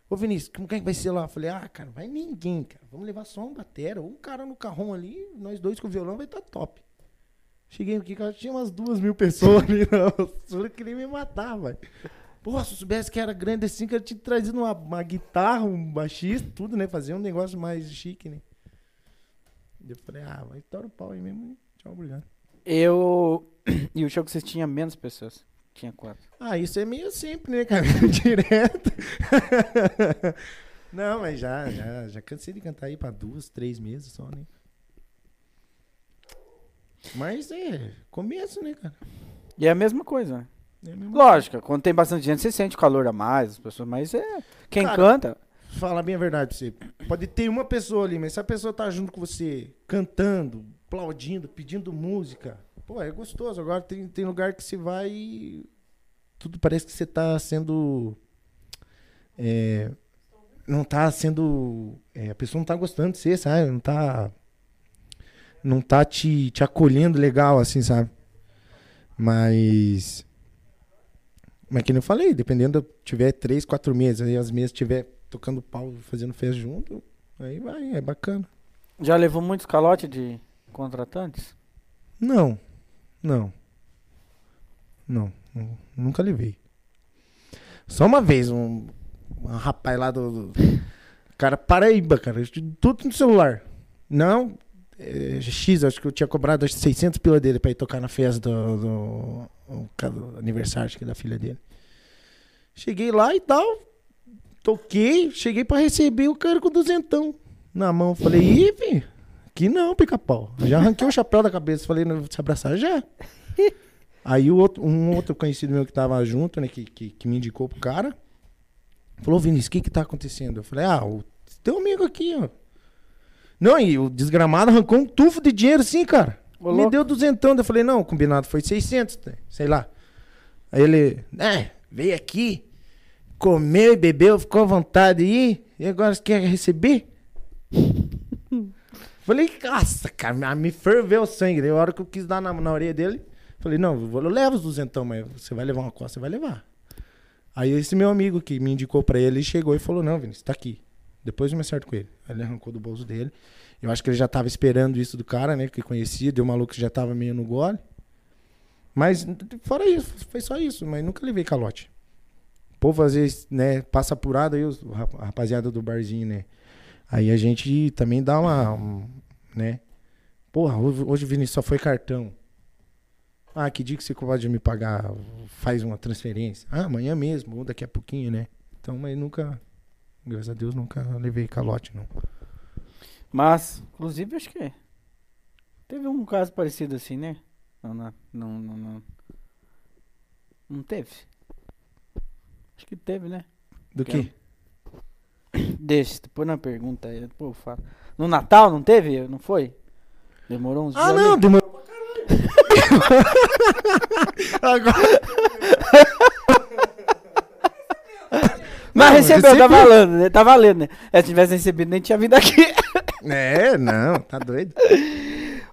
Ô Vinícius, como é que vai ser lá? Eu falei, ah, cara, vai ninguém, cara. Vamos levar só um batera, um cara no carrão ali, nós dois com o violão vai estar top. Cheguei aqui, cara, tinha umas duas mil pessoas ali, *laughs* não. O Sullivan queria me matar, velho. Pô, se eu soubesse que era grande assim, que eu tinha trazido uma, uma guitarra, um baixista, tudo, né? Fazer um negócio mais chique, né? Eu falei, ah, vai estar o pau aí mesmo. Tchau, obrigado. Eu. *clears throat* E o show que vocês tinham menos pessoas? Tinha quatro. Ah, isso é meio sempre, né, cara? *laughs* Direto. *laughs* Não, mas já, já, já cansei de cantar aí pra duas, três meses só, né? Mas é, começo, né, cara? E é a mesma coisa, Lógico, quando tem bastante gente, você sente o calor a mais, as pessoas, mas é. Quem Cara, canta. Fala bem a verdade pra você. Pode ter uma pessoa ali, mas se a pessoa tá junto com você, cantando, aplaudindo, pedindo música, pô, é gostoso. Agora tem, tem lugar que você vai e tudo parece que você tá sendo. é, não tá sendo. é, a pessoa não tá gostando de você, sabe? Não tá. Não tá te, te acolhendo legal, assim, sabe? Mas. Mas que nem eu falei, dependendo, tiver três, quatro meses, aí as mesas tiver tocando pau, fazendo festa junto, aí vai, é bacana. Já levou muitos calotes de contratantes? Não, não. Não, nu- nunca levei. Só uma vez, um, um rapaz lá do, do- *laughs* Cara, Paraíba, cara, tudo no celular. Não, é, X, acho que eu tinha cobrado acho, que 600 pila dele pra ir tocar na festa do, do- o ca- do aniversário acho que da filha dele. Cheguei lá e tal, toquei, cheguei pra receber o cara com duzentão na mão. Falei, ih, que não, pica-pau. Já arranquei o chapéu da cabeça, falei, não, se abraçar já. *laughs* Aí o outro, um outro conhecido meu que tava junto, né, que, que, que me indicou pro cara, falou, Vinícius, o que que tá acontecendo? Eu falei, ah, o teu amigo aqui, ó. Não, e o desgramado arrancou um tufo de dinheiro sim, cara. Ô, me louco. deu duzentão. Eu falei, não, o combinado foi 600, né, sei lá. Aí ele, é, veio aqui, comeu e bebeu, ficou à vontade aí, e agora você quer receber? *laughs* Falei, nossa, cara, me ferveu o sangue. Daí a hora que eu quis dar na, na orelha dele, falei, não, eu, vou- eu levo os duzentão, mas você vai levar uma costa, você vai levar. Aí esse meu amigo que me indicou pra ele, ele chegou e falou, não, Vinícius, tá aqui. Depois eu me acerto com ele. Ele arrancou do bolso dele. Eu acho que ele já tava esperando isso do cara, né, que conhecia, deu um maluco que já tava meio no gole. Mas, fora isso, foi só isso, mas nunca levei calote. O povo às vezes, né, passa apurado aí, a rapaziada do barzinho, né. Aí a gente também dá uma, um, né? Porra, hoje o só foi cartão. Ah, que dia que você pode me pagar? Faz uma transferência. Ah, amanhã mesmo, ou daqui a pouquinho, né? Então, mas nunca, graças a Deus, nunca levei calote, não. Mas, inclusive, acho que teve um caso parecido assim, né? Não, não, não, não, não. Teve? Acho que teve, né? Do Que que? *coughs* Deixa, depois na pergunta aí, eu falo. No Natal não teve? Não foi? Demorou uns Ah, dias não, ali? demorou pra caralho. *laughs* *laughs* Agora, Mas Não, recebeu, tá recebi. valendo, né? Tá valendo, né? É, se tivesse recebido, nem tinha vindo aqui. *laughs* é, não, tá doido.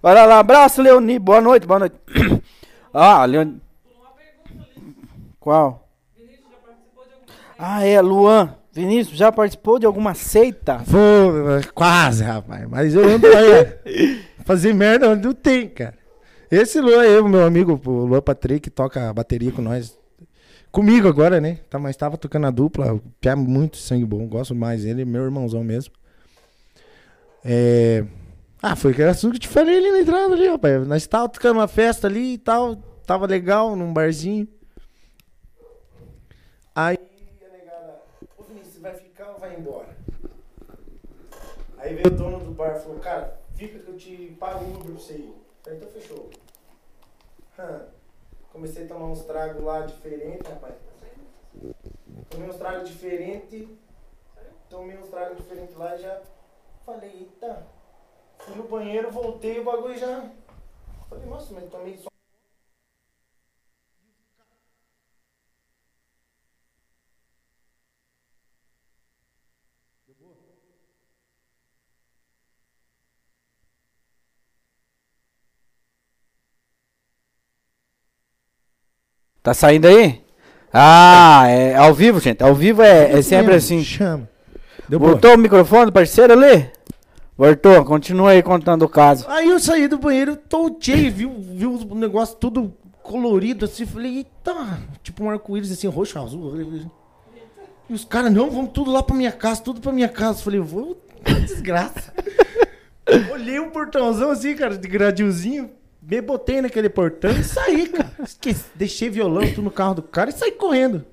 Olha lá, abraço, Leoni. Boa noite, boa noite. *coughs* ah, Leoni. Qual? Ah, é, Luan. Vinícius, já participou de alguma seita? Pô, quase, rapaz. Mas eu ando aí. *laughs* Fazer merda onde não tem, cara. Esse Luan aí, meu amigo, o Luan Patrick, que toca bateria com nós. Comigo agora, né? Tá, mas tava tocando a dupla. O Pia é muito sangue bom. Gosto mais dele, meu irmãozão mesmo. É. Ah, foi aquele assunto que eu te falei ali na entrada ali, rapaz. Nós tava tocando uma festa ali e tal. Tava legal, num barzinho. Aí ô Vinícius, vai ficar ou vai embora? Aí veio o dono do bar e falou, cara, fica que eu te pago um Uber pra você ir. Falei, então fechou. Hã. Comecei a tomar uns tragos lá diferentes, rapaz. Tomei uns tragos diferentes. Tomei uns tragos diferentes lá e já falei, eita. Fui no banheiro, voltei o bagulho já. Falei, nossa, mas tomei só. Tá saindo aí? Ah, é ao vivo, gente. Ao vivo é, é sempre assim. Chama. Deu boa. Voltou o microfone, parceiro ali? Voltou, continua aí contando o caso. Aí eu saí do banheiro, touchei, viu, viu o negócio tudo colorido assim, falei, eita, tipo um arco-íris assim, roxo, azul. E os caras, não, vamos tudo lá pra minha casa, tudo pra minha casa. Falei, vou, *laughs* desgraça. *laughs* Olhei um portãozão assim, cara, de gradilzinho, me botei naquele portão e saí, cara. Esqueci, deixei violão tudo no carro do cara e saí correndo.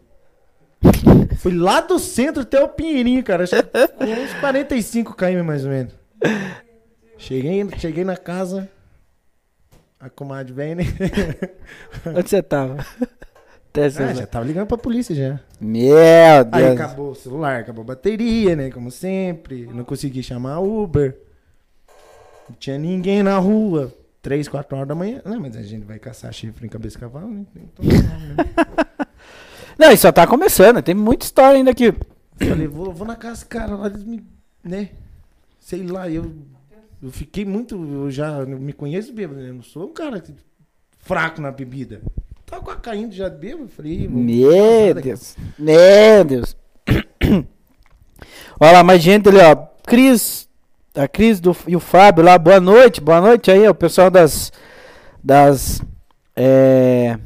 Fui lá do centro até o Pinheirinho, cara. Acho que uns 45 km mais ou menos. Cheguei, cheguei na casa. A comadre vem, né? Onde você tava? Até Ah, já tava ligando pra polícia já. Meu Aí Deus. acabou o celular, acabou a bateria, né? Como sempre. Não consegui chamar Uber. Não tinha ninguém na rua. Três, quatro horas da manhã. Não, mas a gente vai caçar chifre em cabeça de cavalo, né? Então? *laughs* Não, isso só tá começando. Tem muita história ainda aqui. Falei, vou, vou na casa dos caras lá, eles me. né? Sei lá, eu. Eu fiquei muito. Eu já me conheço bêbado, né? Eu não sou um cara que- fraco na bebida. Tava caindo já de bêbado. Falei, "Ih, vou Meu passar daqui." Deus. Meu Deus. *coughs* Olha lá, mais gente ali, ó. Cris. A Cris do, e o Fábio lá. Boa noite. Boa noite aí. O pessoal das. Das. É.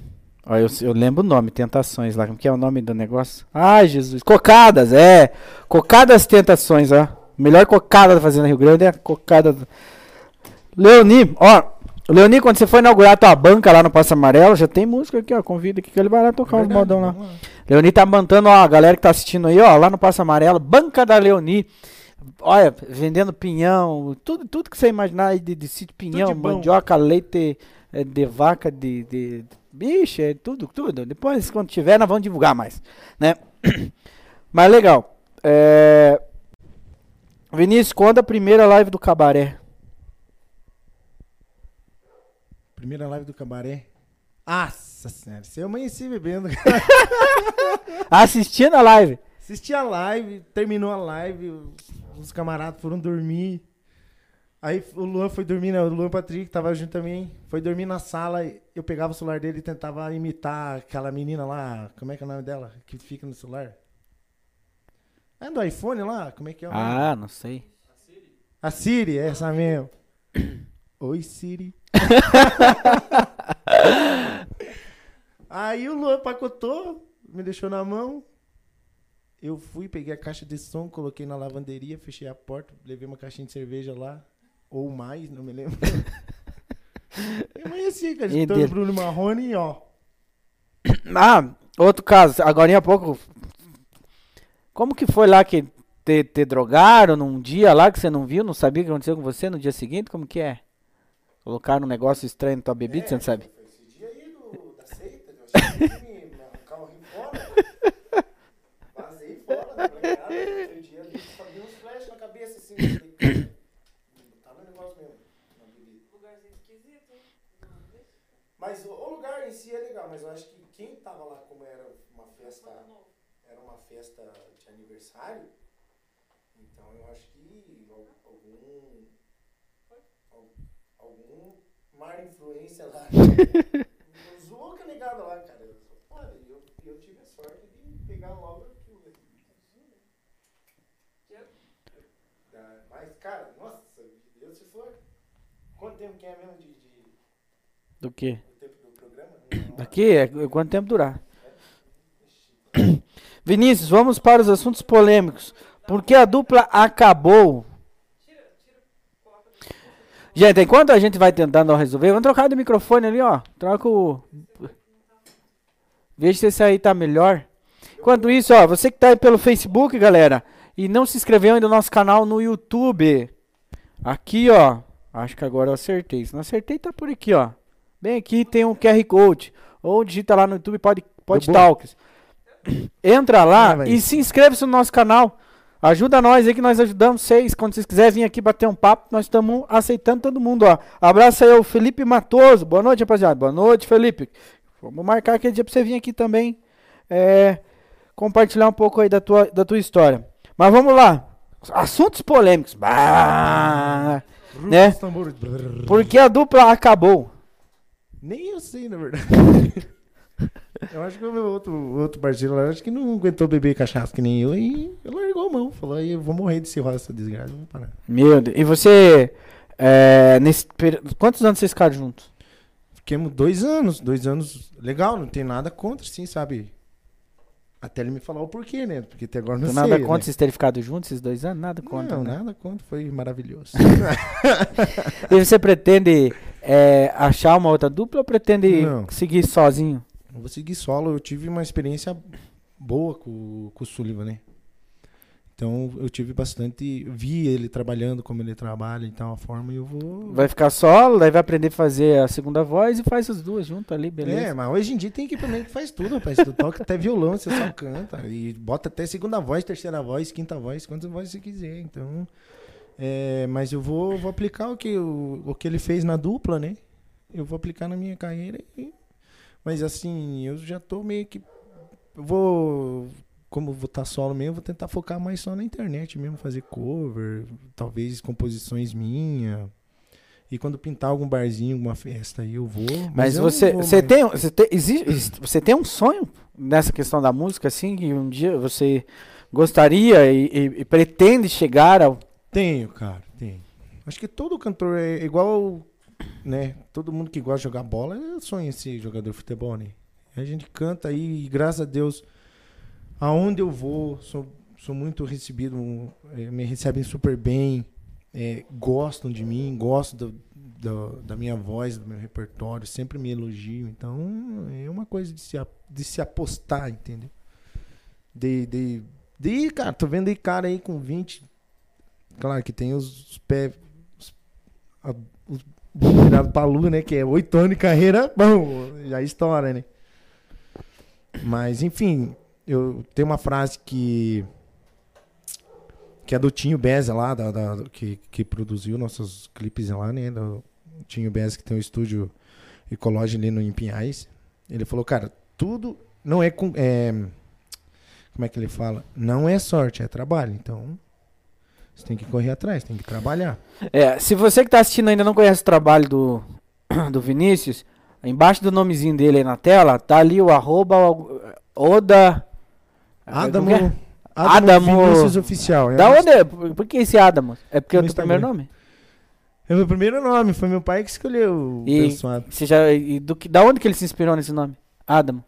Ó, eu, eu lembro o nome, Tentações lá. Como que é o nome do negócio? Ai, Jesus. Cocadas, é. Cocadas Tentações, ó. Melhor cocada da Fazenda Rio Grande é a cocada. do- Leoni, ó. Leoni, quando você for inaugurar a tua banca lá no Passo Amarelo, já tem música aqui, ó. Convida aqui que ele vai lá tocar uns Verdade, modão lá. lá. Leoni tá mantendo, ó, a galera que tá assistindo aí, ó, lá no Passo Amarelo, Banca da Leoni. Olha, vendendo pinhão, tudo, tudo que você imaginar de, de sítio pinhão, de mandioca, leite eh, de vaca, de, de, bicho, é tudo, tudo. Depois, quando tiver, nós vamos divulgar mais, né? *coughs* Mas legal. É... Vinícius, quando a primeira live do Cabaré? Primeira live do cabaré. Nossa senhora, se eu amanheci bebendo. *laughs* Assistindo a live. Assisti a live, terminou a live, os, camaradas foram dormir. Aí o Luan foi dormir, né? O Luan Patrick tava junto também. Foi dormir na sala, eu pegava o celular dele e tentava imitar aquela menina lá, como é que é o nome dela? Que fica no celular. É do iPhone lá? Como é que é o nome? Ah, não sei. A Siri, é essa mesmo. *coughs* Oi, Siri. *laughs* Aí o Luan pacotou, me deixou na mão. Eu fui, peguei a caixa de som, coloquei na lavanderia, fechei a porta, levei uma caixinha de cerveja lá. Ou mais, não me lembro. *laughs* Eu amanheci, cara, E escutando dele? Bruno Marrone, ó. *coughs* Ah, outro caso, agora há pouco. Como que foi lá que te, te drogaram num dia lá que você não viu, não sabia o que aconteceu com você no dia seguinte? Como que é? Colocaram um negócio estranho na tua bebida, você não sabe? Esse dia aí do, da seita, eu achei que me *laughs* arrancar o rim fora. Dia ali, só deu uns flash na cabeça assim. Tá no negócio mesmo, na bebida. Mas o, lugar em si é legal, mas eu acho que quem tava lá, como era uma festa, era uma festa de aniversário, então eu acho que al- algum, al- algum mar influência lá *laughs* zoou com a negada lá, cara. Olha, eu, eu tive a sorte de pegar logo aquilo ali. Da- Mas, cara, nossa, Deus se for. Quanto tempo que é mesmo de, de- Do que? do tempo do programa? Uma hora? Aqui é quanto tempo durar. Vinícius, vamos para os assuntos polêmicos. Por que a dupla acabou? Gente, enquanto a gente vai tentando resolver, vamos trocar do microfone ali, ó. Troca o. Veja se esse aí tá melhor. Enquanto isso, ó, você que tá aí pelo Facebook, galera, e não se inscreveu ainda no nosso canal no YouTube. Aqui, ó. Acho que agora eu acertei. Se não acertei, tá por aqui, ó. Bem aqui tem um QR Code. Ou digita lá no YouTube, pode Deu bom. Talks. *coughs* Entra lá Ah, e se inscreve no nosso canal. Ajuda nós aí que nós ajudamos vocês. Quando vocês quiserem vir aqui bater um papo, nós estamos aceitando todo mundo, ó. Abraço aí o Felipe Matoso. Boa noite, rapaziada. Boa noite, Felipe. Vamos marcar aquele dia pra você vir aqui também. É, compartilhar um pouco aí da tua, da tua história. Mas vamos lá. Assuntos polêmicos. Bah, né? Porque a dupla acabou. Nem eu sei, na verdade. *laughs* Eu acho que o meu outro, outro parceiro lá, acho que não aguentou beber cachaça que nem eu e largou a mão. Falou, aí eu vou morrer de cirrose, essa desgraça, vou parar. Meu Deus. E você, é, nesse quantos anos vocês ficaram juntos? Fiquemos dois anos, dois anos, legal, não tem nada contra, sim, sabe? Até ele me falar o porquê, né? Porque até agora não Tem sei, nada né? contra vocês terem ficado juntos esses dois anos? Nada contra, Não, né? nada contra, foi maravilhoso. *laughs* E você pretende é, achar uma outra dupla ou pretende Não. seguir sozinho? Eu vou seguir solo, eu tive uma experiência boa com, com o Sullivan, né? Então eu tive bastante. Vi ele trabalhando como ele trabalha, então a forma e eu vou. Vai ficar solo, daí vai aprender a fazer a segunda voz e faz as duas juntas ali, beleza? É, mas hoje em dia tem equipamento que faz tudo, rapaz. Tu toca até violão, você só canta. E bota até segunda voz, terceira voz, quinta voz, quantas vozes você quiser. Então. é, mas eu vou, vou aplicar o que, o, o que ele fez na dupla, né? Eu vou aplicar na minha carreira. E, mas assim, eu já tô meio que. Vou. Como eu vou estar solo mesmo, eu vou tentar focar mais só na internet mesmo, fazer cover, talvez composições minhas. E quando pintar algum barzinho, alguma festa aí, eu vou. Mas eu não você, vou você, mais. tem, você, tem, existe, você tem um sonho nessa questão da música, assim, que um dia você gostaria e, e- e pretende chegar ao. Tenho, cara, tenho. Acho que todo cantor é igual, né? Todo mundo que gosta de jogar bola sonha ser jogador de futebol, né? A gente canta aí e graças a Deus, aonde eu vou, sou, sou muito recebido, eh, me recebem super bem, eh, gostam de mim, gostam do- do- da minha voz, do meu repertório, sempre me elogiam. Então, é uma coisa de se, de se apostar, entendeu? De, de, de, cara, tô vendo aí cara aí com 20, Claro que tem os, os pés. Os, a, os virado pra lua, né? Que é oito anos de carreira, *laughs* bom, já estoura, né? Mas, enfim, eu tenho uma frase que. Que é do Tinho Beza lá, da, da- que, que produziu nossos clipes lá, né? Do Tinho Beza, que tem um estúdio ecológico ali no em Pinhais. Ele falou, cara, tudo não é com. É, como é que ele fala? Não é sorte, é trabalho. Então, você tem que correr atrás, tem que trabalhar. É, se você que tá assistindo ainda não conhece o trabalho do, *clears throat* do Vinícius, embaixo do nomezinho dele aí na tela, tá ali o arroba Oda. Adamo, que Adamo, Adamo- Vinícius Oficial. é? É, Da onde é? Por que esse Adamo? É porque é o teu primeiro nome? é meu primeiro nome, foi meu pai que escolheu o E- pessoal. Você já, e do que, da onde que ele se inspirou nesse nome? Adamo.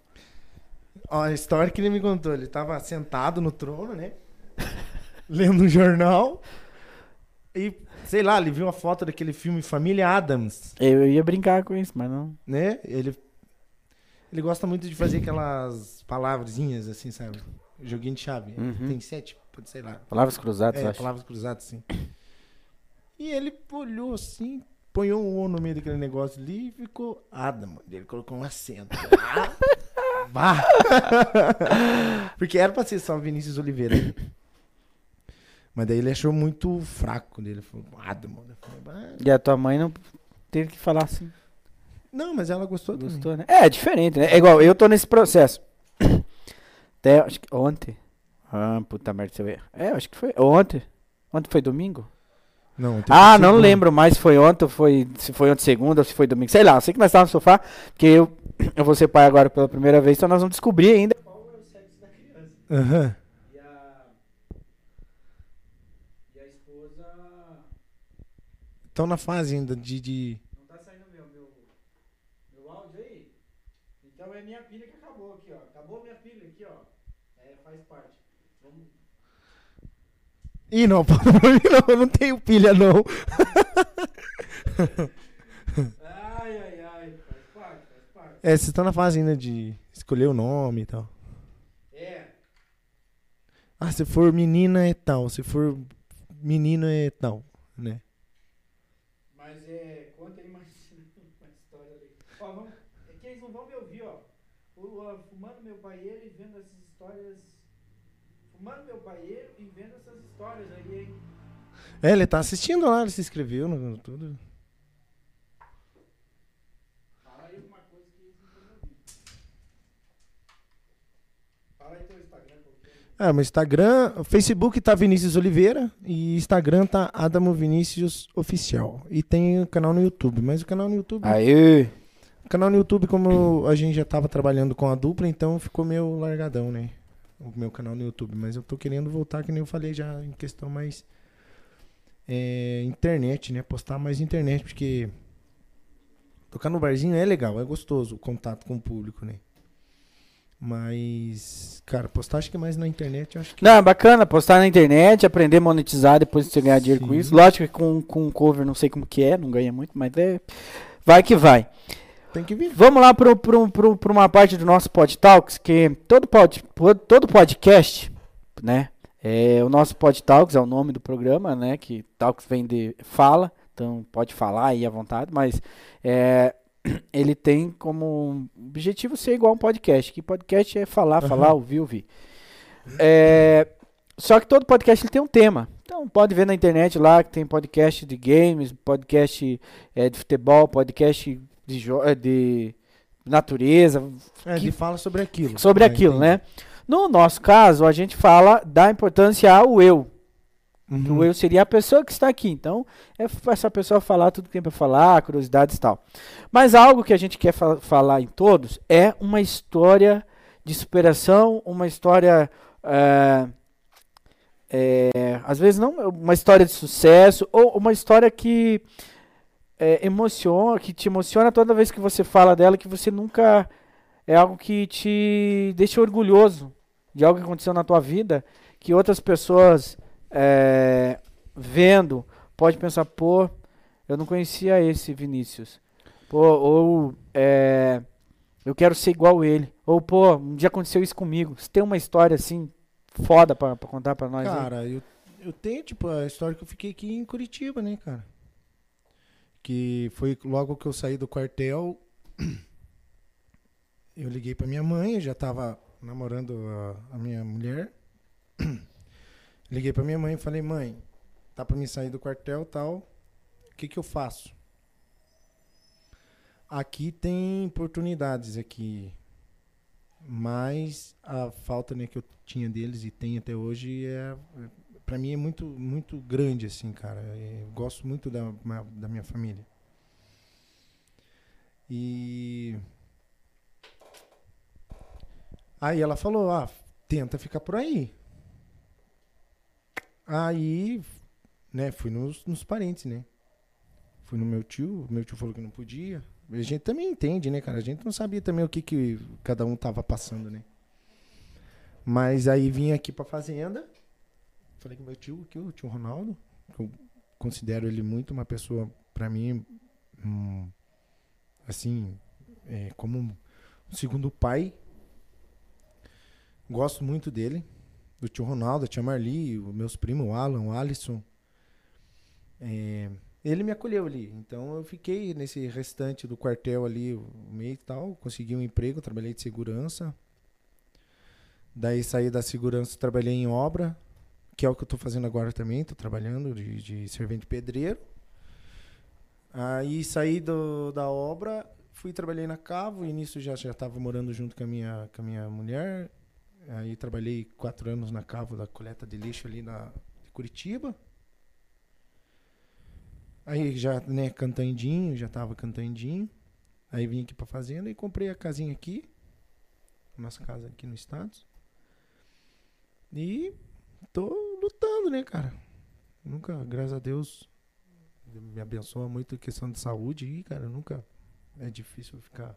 Ó, a história que ele me contou, ele tava sentado no trono, né? *laughs* lendo um jornal e, sei lá, ele viu uma foto daquele filme Família Adams, Eu ia brincar com isso, mas não. né? Ele, ele gosta muito de fazer aquelas palavrinhas, assim, sabe? Joguinho de chave. Uhum. Tem sete, sei lá. Palavras cruzadas, É, acho. palavras cruzadas, sim. E ele olhou assim, ponhou um O no meio daquele negócio ali e ficou Adam. Ele colocou um acento. *laughs* Vá. Porque era pra ser só Vinícius Oliveira. Mas daí ele achou muito fraco dele. Falou, Adam. Eu falei, "Ah." E a tua mãe não teve que falar assim. Não, mas ela gostou, também. Gostou, né? É, é diferente, né? É igual, eu tô nesse processo. Até, acho que ontem. Ah, puta merda, você vê. É, acho que foi ontem. Ontem foi domingo? Não, Ah, não lembro mais se foi ontem ou foi, se foi ontem segunda ou se foi domingo. Sei lá, sei que nós estávamos no sofá, porque eu, *clears throat* eu vou ser pai agora pela primeira vez, então nós vamos descobrir ainda. Aham. E a, e a esposa... Estão na fase ainda de. de... Não tá saindo meu, meu, meu áudio aí? Então é minha pilha que acabou aqui, ó. Acabou minha pilha aqui, ó. É, faz parte. Vamos... Ih, não, *laughs* não, eu não tenho pilha, não. Ai, ai, ai. Faz parte, faz parte. É, vocês estão na fase ainda de escolher o nome e tal. É. Ah, se for menina é tal, se for menino é tal, né? Mas é. Conta aí mais *laughs* uma história ali. Ó, vamos, é que eles não vão me ouvir, ó. O, ó, fumando meu paieiro e vendo essas histórias. Fumando meu paieiro e vendo essas histórias aí, hein? É, ele tá assistindo lá, ele se inscreveu no tudo. Fala aí alguma coisa que. Fala aí teu Instagram, porque. Ah, meu Instagram, o Facebook tá Vinícius Oliveira e Instagram tá Adamo Vinícius Oficial. E tem o canal no YouTube, mas o canal no YouTube Aí. Canal no YouTube, como a gente já tava trabalhando com a dupla, então ficou meio largadão, né? O meu canal no YouTube. Mas eu tô querendo voltar, que nem eu falei já, em questão mais. é, internet, né? Postar mais internet, porque. Tocar no barzinho é legal, é gostoso o contato com o público, né? Mas, cara, postar acho que mais na internet, eu acho que. Não, é bacana, postar na internet, aprender a monetizar, depois você ganhar dinheiro com Sim. isso. Lógico que com, com cover não sei como que é, não ganha muito, mas é. Vai que vai. Tem que vir. Vamos lá para uma parte do nosso Pod Talks, que todo, pod, todo podcast, né? É, o nosso Pod Talks é o nome do programa, né? Que Talks vem de fala, então pode falar aí à vontade, mas é, *clears throat* ele tem como objetivo ser igual a um podcast, que podcast é falar, Aham. falar, ouvir, ouvir. É, só que todo podcast ele tem um tema. Então pode ver na internet lá que tem podcast de games, podcast é, de futebol, podcast de, é, de natureza, É, Que- fala sobre aquilo. sobre Ah, aquilo, entendi. né? No nosso caso, a gente fala da importância ao eu. Uhum. O eu seria a pessoa que está aqui. Então, é essa pessoa falar tudo que tem para falar, curiosidades e tal. Mas algo que a gente quer fa- falar em todos é uma história de superação, uma história. é, é, às vezes não uma história de sucesso, ou uma história que é, emociona, que te emociona toda vez que você fala dela, que você nunca. É algo que te deixa orgulhoso de algo que aconteceu na tua vida, que outras pessoas é, vendo pode pensar, pô, eu não conhecia esse Vinícius. Pô, ou é, eu quero ser igual ele. Ou, pô, um dia aconteceu isso comigo. Você tem uma história assim, foda pra contar pra nós? aí? Cara, eu, eu tenho, tipo, a história que eu fiquei aqui em Curitiba, né, cara? Que foi logo que eu saí do quartel. *clears throat* Eu liguei pra minha mãe, já tava namorando a, a minha mulher. *clears throat* Liguei pra minha mãe e falei, mãe, tá pra mim sair do quartel tal. O que que eu faço? Aqui tem oportunidades aqui. Mas a falta né, que eu tinha deles e tenho até hoje é para mim é muito muito grande assim, cara. Eu gosto muito da, da minha família. E aí ela falou: "Ah, tenta ficar por aí". Aí, né, fui nos, nos parentes, né? Fui no meu tio, meu tio falou que não podia. A gente também entende, né, cara? A gente não sabia também o que, que cada um tava passando, né? Mas aí vim aqui pra fazenda. Falei com meu tio aqui, o tio Ronaldo. que Eu considero ele muito uma pessoa, pra mim, hum, assim, é, como um segundo pai. Gosto muito dele. Do tio Ronaldo, a tia Marli, os meus primos, o Alan, o Alisson. É, ele me acolheu ali. Então eu fiquei nesse restante do quartel ali, o mês e tal. Consegui um emprego, trabalhei de segurança. Daí saí da segurança, trabalhei em obra, que é o que eu tô fazendo agora também. Tô trabalhando de, de servente pedreiro. Aí saí do, da obra, fui trabalhei na Cavo. Início já já estava morando junto com a minha com a minha mulher. Aí trabalhei quatro anos na Cavo da coleta de lixo ali na Curitiba. Aí já, né, cantandinho, já tava cantandinho. Aí vim aqui pra fazenda e comprei a casinha aqui. Nossa casa aqui no Estados. E tô lutando, né, cara? Nunca, graças a Deus, me abençoa muito a questão de saúde e, cara, nunca é difícil ficar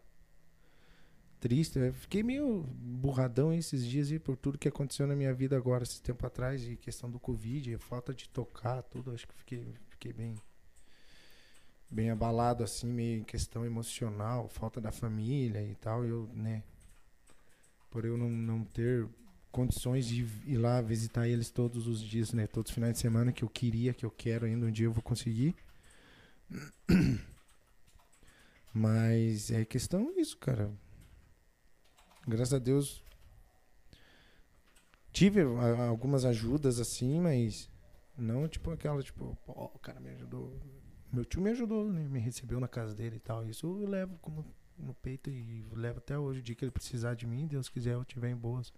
triste. Eu fiquei meio burradão esses dias e por tudo que aconteceu na minha vida agora, esse tempo atrás, e questão do Covid, a falta de tocar, tudo, acho que fiquei, fiquei bem bem abalado assim, meio em questão emocional, falta da família e tal, eu, né, por eu não, não ter condições de ir lá visitar eles todos os dias, né, todos os finais de semana que eu queria, que eu quero ainda um dia eu vou conseguir. *clears throat* Mas é questão isso, cara. Graças a Deus tive algumas ajudas assim, mas não tipo aquela tipo, pô, o cara me ajudou. Meu tio me ajudou, né? Me recebeu na casa dele e tal. Isso eu levo como no peito e levo até hoje. O dia que ele precisar de mim, Deus quiser, eu tiver em boas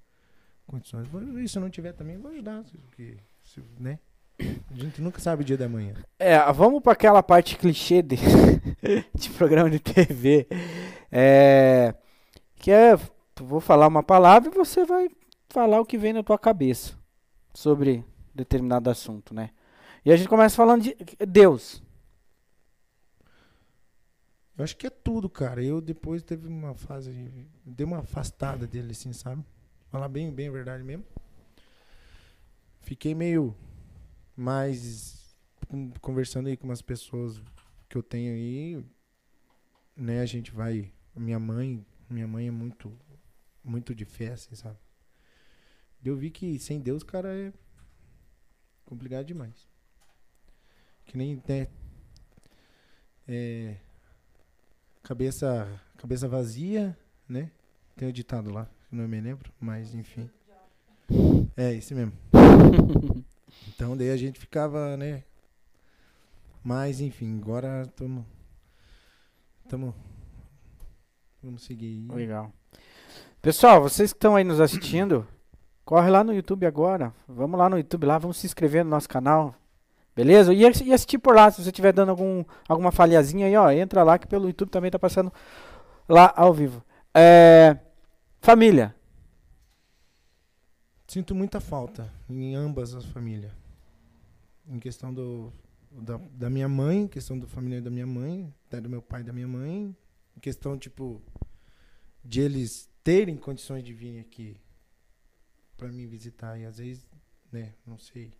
condições. E se não tiver também, vou ajudar. Porque, se- né? A gente nunca sabe o dia da manhã. É, vamos para aquela parte clichê de, *laughs* de programa de TV. É, que é, vou falar uma palavra e você vai falar o que vem na tua cabeça sobre determinado assunto, né? E a gente começa falando de Deus. Eu acho que é tudo, cara. Eu depois teve uma fase, dei uma afastada dele, assim, sabe? Falar bem, bem a verdade mesmo. Fiquei meio mais conversando aí com umas pessoas que eu tenho aí, né? A gente vai, minha mãe, minha mãe é muito, muito de fé, assim, sabe? Eu vi que sem Deus, cara, é complicado demais. Que nem, né? É, cabeça, cabeça vazia, né? Tem o ditado lá, não me lembro, mas enfim. É, esse mesmo. *laughs* então daí a gente ficava, né? Mas enfim, agora estamos. Estamos. Vamos seguir aí. Legal. Pessoal, vocês que estão aí nos assistindo, corre lá no YouTube agora. Vamos lá no YouTube lá, vamos se inscrever no nosso canal. Beleza? E, e assistir por lá, se você estiver dando algum, alguma falhazinha aí, ó, entra lá que pelo YouTube também tá passando lá ao vivo. É, família. Sinto muita falta em ambas as famílias. Em questão do, da, da minha mãe, questão da família da minha mãe, até do meu pai e da minha mãe. Em questão, tipo, de eles terem condições de vir aqui para me visitar. E às vezes, né, não sei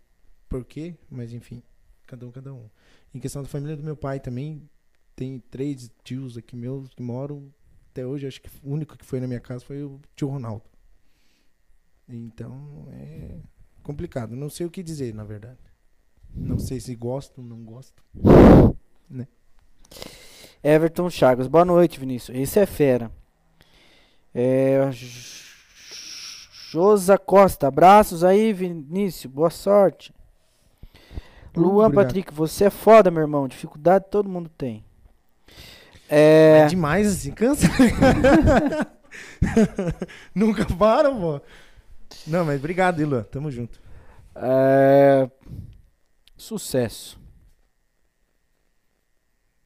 por quê, mas enfim, cada um, cada um. Em questão da família do meu pai também, tem três tios aqui meus que moram. Até hoje, acho que o único que foi na minha casa foi o tio Ronaldo. Então, é complicado. Não sei o que dizer, na verdade. Não sei se gosto, não gosto. Né? Everton Chagas. Boa noite, Vinícius. Esse é fera. É, Josa Costa. Abraços aí, Vinícius. Boa sorte. Luan Obrigado. Patrick, você é foda, meu irmão. Dificuldade todo mundo tem. É, É demais assim, cansa. *laughs* Nunca param, pô. Não, mas obrigado, Ilan. Tamo junto. é, sucesso.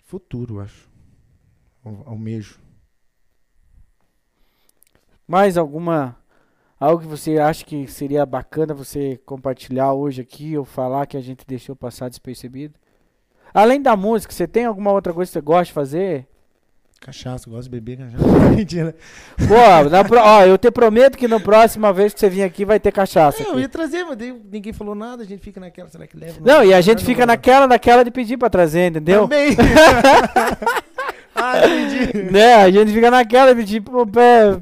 Futuro, acho. Al- Almejo. Mais alguma algo que você acha que seria bacana você compartilhar hoje aqui ou falar que a gente deixou passar despercebido? Além da música, você tem alguma outra coisa que você gosta de fazer? Cachaça, gosto de beber cachaça. *laughs* Mentira. Pô, na pro- ó, eu te prometo que na próxima vez que você vir aqui vai ter cachaça. É, eu ia trazer, mas ninguém falou nada, a gente fica naquela, será que leva? Não, e a gente Não, fica não. naquela, naquela de pedir pra trazer, entendeu? Também. *laughs* ah, entendi. né? A gente fica naquela de tipo, pé,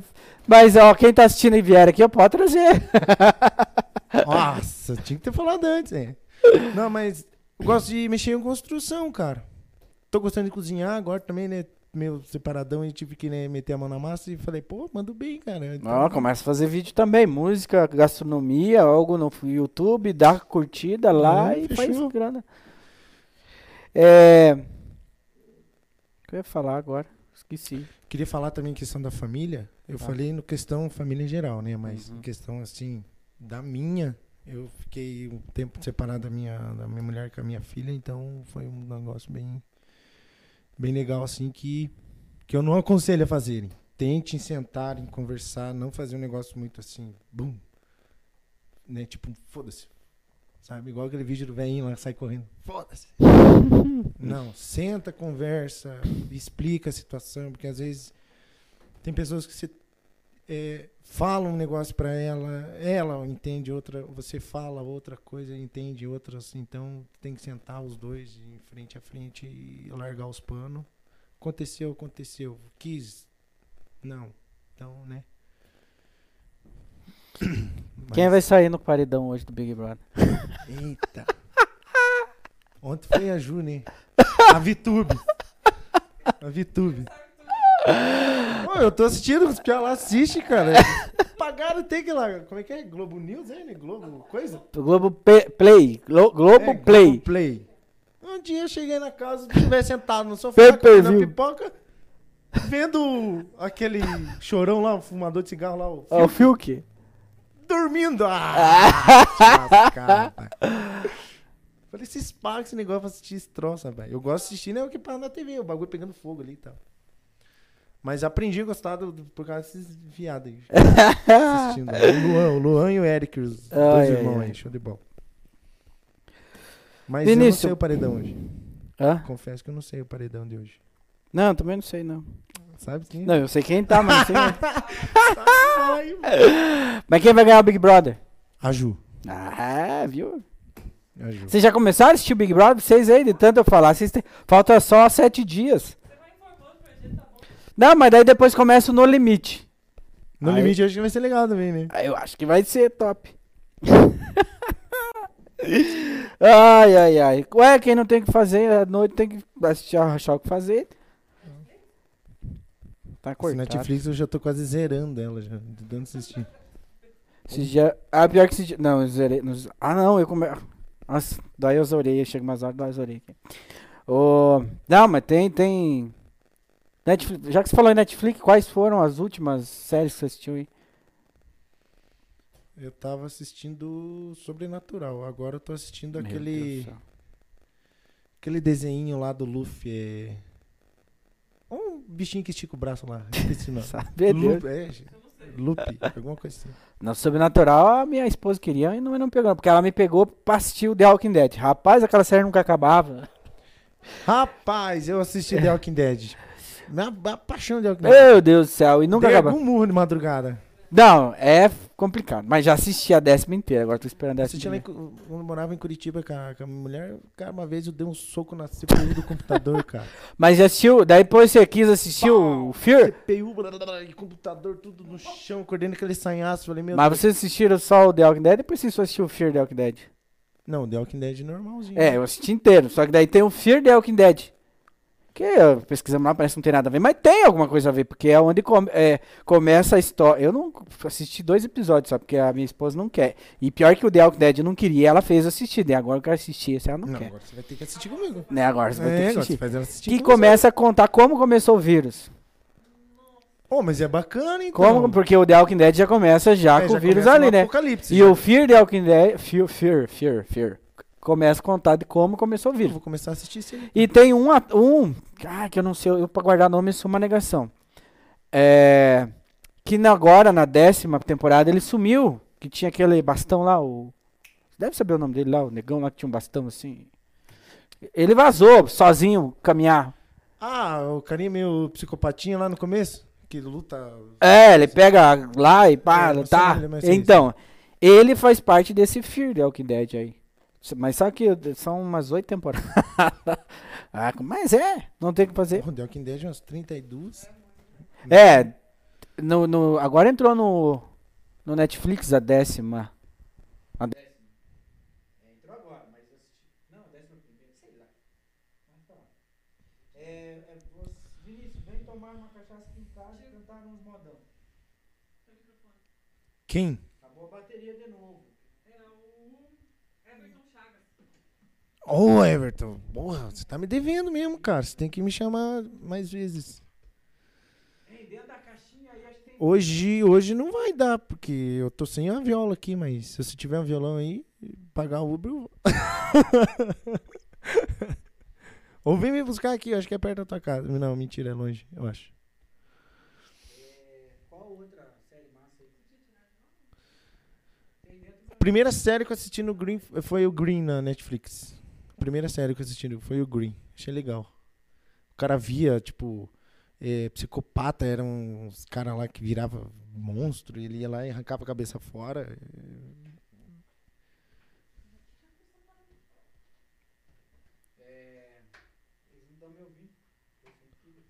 mas ó, quem tá assistindo e vier aqui, eu posso trazer. *laughs* Nossa, tinha que ter falado antes, hein? Não, mas eu gosto de mexer em construção, cara. Tô gostando de cozinhar agora também, né? Meio separadão e tive que né, meter a mão na massa e falei, pô, mando bem, cara. Então, Ó, começa a fazer vídeo também, música, gastronomia, algo no YouTube, dá curtida lá Hum, e fechou. faz grana. É... O que eu ia falar agora? Esqueci. Queria falar também questão da família. Eu Tá. falei no questão família em geral, né? Mas Uhum. em questão, assim, da minha, eu fiquei um tempo separado da minha, da minha mulher com a minha filha, então foi um negócio bem, bem legal, assim, que, que eu não aconselho a fazerem. Tentem sentar e conversar, não fazer um negócio muito assim, bum, né? Tipo, foda-se. Sabe? Igual aquele vídeo do velhinho lá, sai correndo. Foda-se. *laughs* Não, senta, conversa, explica a situação, porque às vezes tem pessoas que você é, fala um negócio pra ela, ela entende outra, você fala outra coisa, entende outras, então tem que sentar os dois em frente a frente e largar os panos. Aconteceu, aconteceu. Quis, não. Então, né? *coughs* Quem Mas- vai sair no paredão hoje do Big Brother? *laughs* Eita. Ontem foi a Ju, né? *coughs* A Vitube. A Vitube. Eu tô assistindo, os piá lá assistem, cara. *laughs* Pagaram, tem que lá. Como é que é? Globo News, é, né? Globo coisa? Globo Pe- Play. Glo- Globo É, Play. Globo Play. Um dia eu cheguei na casa, estiver sentado no sofá, comendo pipoca, vendo aquele chorão lá, o fumador de cigarro lá, o Ó, o Fiuk. dormindo. Ah. *laughs* Falei, esses pagos esse negócio pra assistir esse troço, rapaz. Eu gosto de assistir, né? O que passa na TV, o bagulho pegando fogo ali e tal. Mas aprendi a gostar do, do- por causa desses viados aí. *laughs* assistindo. O Luan, o Luan e o Eric, os Ai, dois ai, irmãos ai. aí, show de bola. Mas eu não Vinícius. sei o paredão hoje. Hã? Confesso que eu não sei o paredão de hoje. Não, também não sei, não. Sabe quem? Não, eu sei quem tá, mas não sei. *laughs* Mano. mas quem vai ganhar o Big Brother? A Ju. Ah, viu? Vocês já começaram a assistir o Big Brother? Vocês aí, de tanto eu falar. Vocês têm... Falta só sete dias. Não, mas daí depois começa o No Limite. No Aí- limite, eu acho que vai ser legal também, né? Eu acho que vai ser top. *laughs* ai, ai, ai. Ué, quem não tem o que fazer à noite tem que assistir, achar o que fazer. Tá Essa cortado. Netflix eu já tô quase zerando ela, já. De tanto assistir. Esses dias... Ah, pior que dias... Não, eu zerei... nos- Ah, não, eu come... Nossa, daí eu zorei. Chega umas horas, daí eu zorei aqui. Ô, Não, mas tem... tem... Netflix... Já que você falou em Netflix, quais foram as últimas séries que você assistiu aí? Eu tava assistindo Sobrenatural. Agora eu tô assistindo Meu aquele. Aquele desenho lá do Luffy. É... Um bichinho que estica o braço lá. Esqueci o nome. *laughs* Sabe. Luffy, é, Luffy, alguma coisa assim. No Sobrenatural, a minha esposa queria e não, não pegou. Porque ela me pegou pra assistir o The Walking Dead. Rapaz, aquela série nunca acabava. Rapaz, eu assisti The Walking Dead. Minha paixão de Walking Dead. Meu Deus do céu, e nunca Dei acabava. algum murro de madrugada. Não, é complicado. Mas já assisti a décima inteira, agora tô esperando a décima assisti lá em inteira. Quando eu morava em Curitiba com a, com a minha mulher. Cara, uma vez eu dei um soco na CPU do computador, *laughs* cara. Mas já assistiu, daí depois você quis assistir o Fear? CPU, blá, blá, blá, e computador tudo no chão, acordando aquele sanhaço. Falei, meu Mas Deus. vocês assistiram só o The Walking Dead, depois vocês só assistiu o Fear The Walking Dead. Não, The Walking Dead normalzinho. É, eu assisti inteiro, só que daí tem o Fear The Walking Dead. Que eu pesquisando lá, parece que não tem nada a ver, mas tem alguma coisa a ver, porque é onde come- é, começa a história. Eu não assisti dois episódios só, porque a minha esposa não quer. E pior que o The Walking Dead não queria, ela fez assistir, né? Agora eu quero assistir, esse ela não, Não, quer. agora você vai ter que assistir comigo. Né, agora você vai ter É, que agora você assistir. assistir Que com você. começa a contar como começou o vírus. Oh, mas é bacana, então. Como, porque o The Walking Dead já começa já É, com já o vírus começa ali, né? E já. o Fear The Walking Dead, Fear, Fear, Fear, Fear, começa a contar de como começou o Eu vírus. vou começar a assistir aí. E tem um, um, ah, que eu não sei, eu pra guardar nome isso é uma negação. É, que na- agora, na décima temporada, ele sumiu, que tinha aquele bastão lá, o... Deve saber o nome dele lá, o negão lá que tinha um bastão assim. Ele vazou, sozinho, caminhar. Ah, o carinha meio psicopatinha lá no começo? Que luta. É, ele pega lá e pá, É, tá. é Então, ele faz parte desse Fear The Walking Dead aí. Mas só que são umas oito temporadas. *laughs* ah, mas é, não tem o que fazer. Porra, The Walking Dead umas 32. É, no, no, agora entrou no, no Netflix a décima. A décima. entrou agora, mas eu assisti. Não, a décima primeira, sei lá. Vamos falar. É, é, você, Vinícius, vem tomar uma cachaça aqui em casa e cantar uns modão. Quem? Acabou a bateria de novo. Ô, Everton. Porra, você tá me devendo mesmo, cara. Você tem que me chamar mais vezes. Hoje, hoje não vai dar, porque eu tô sem a viola aqui, mas se você tiver um violão aí, pagar o Uber, eu vou. *laughs* Ou vem me buscar aqui, acho que é perto da tua casa. Não, mentira, é longe, eu acho. Qual outra série massa aí? Tem dentro Primeira série que eu assisti no Green foi o Green na Netflix. Primeira série que eu assisti foi o Green. Achei legal. O cara via, tipo, é, psicopata, eram uns caras lá que virava monstro, ele ia lá e arrancava a cabeça fora.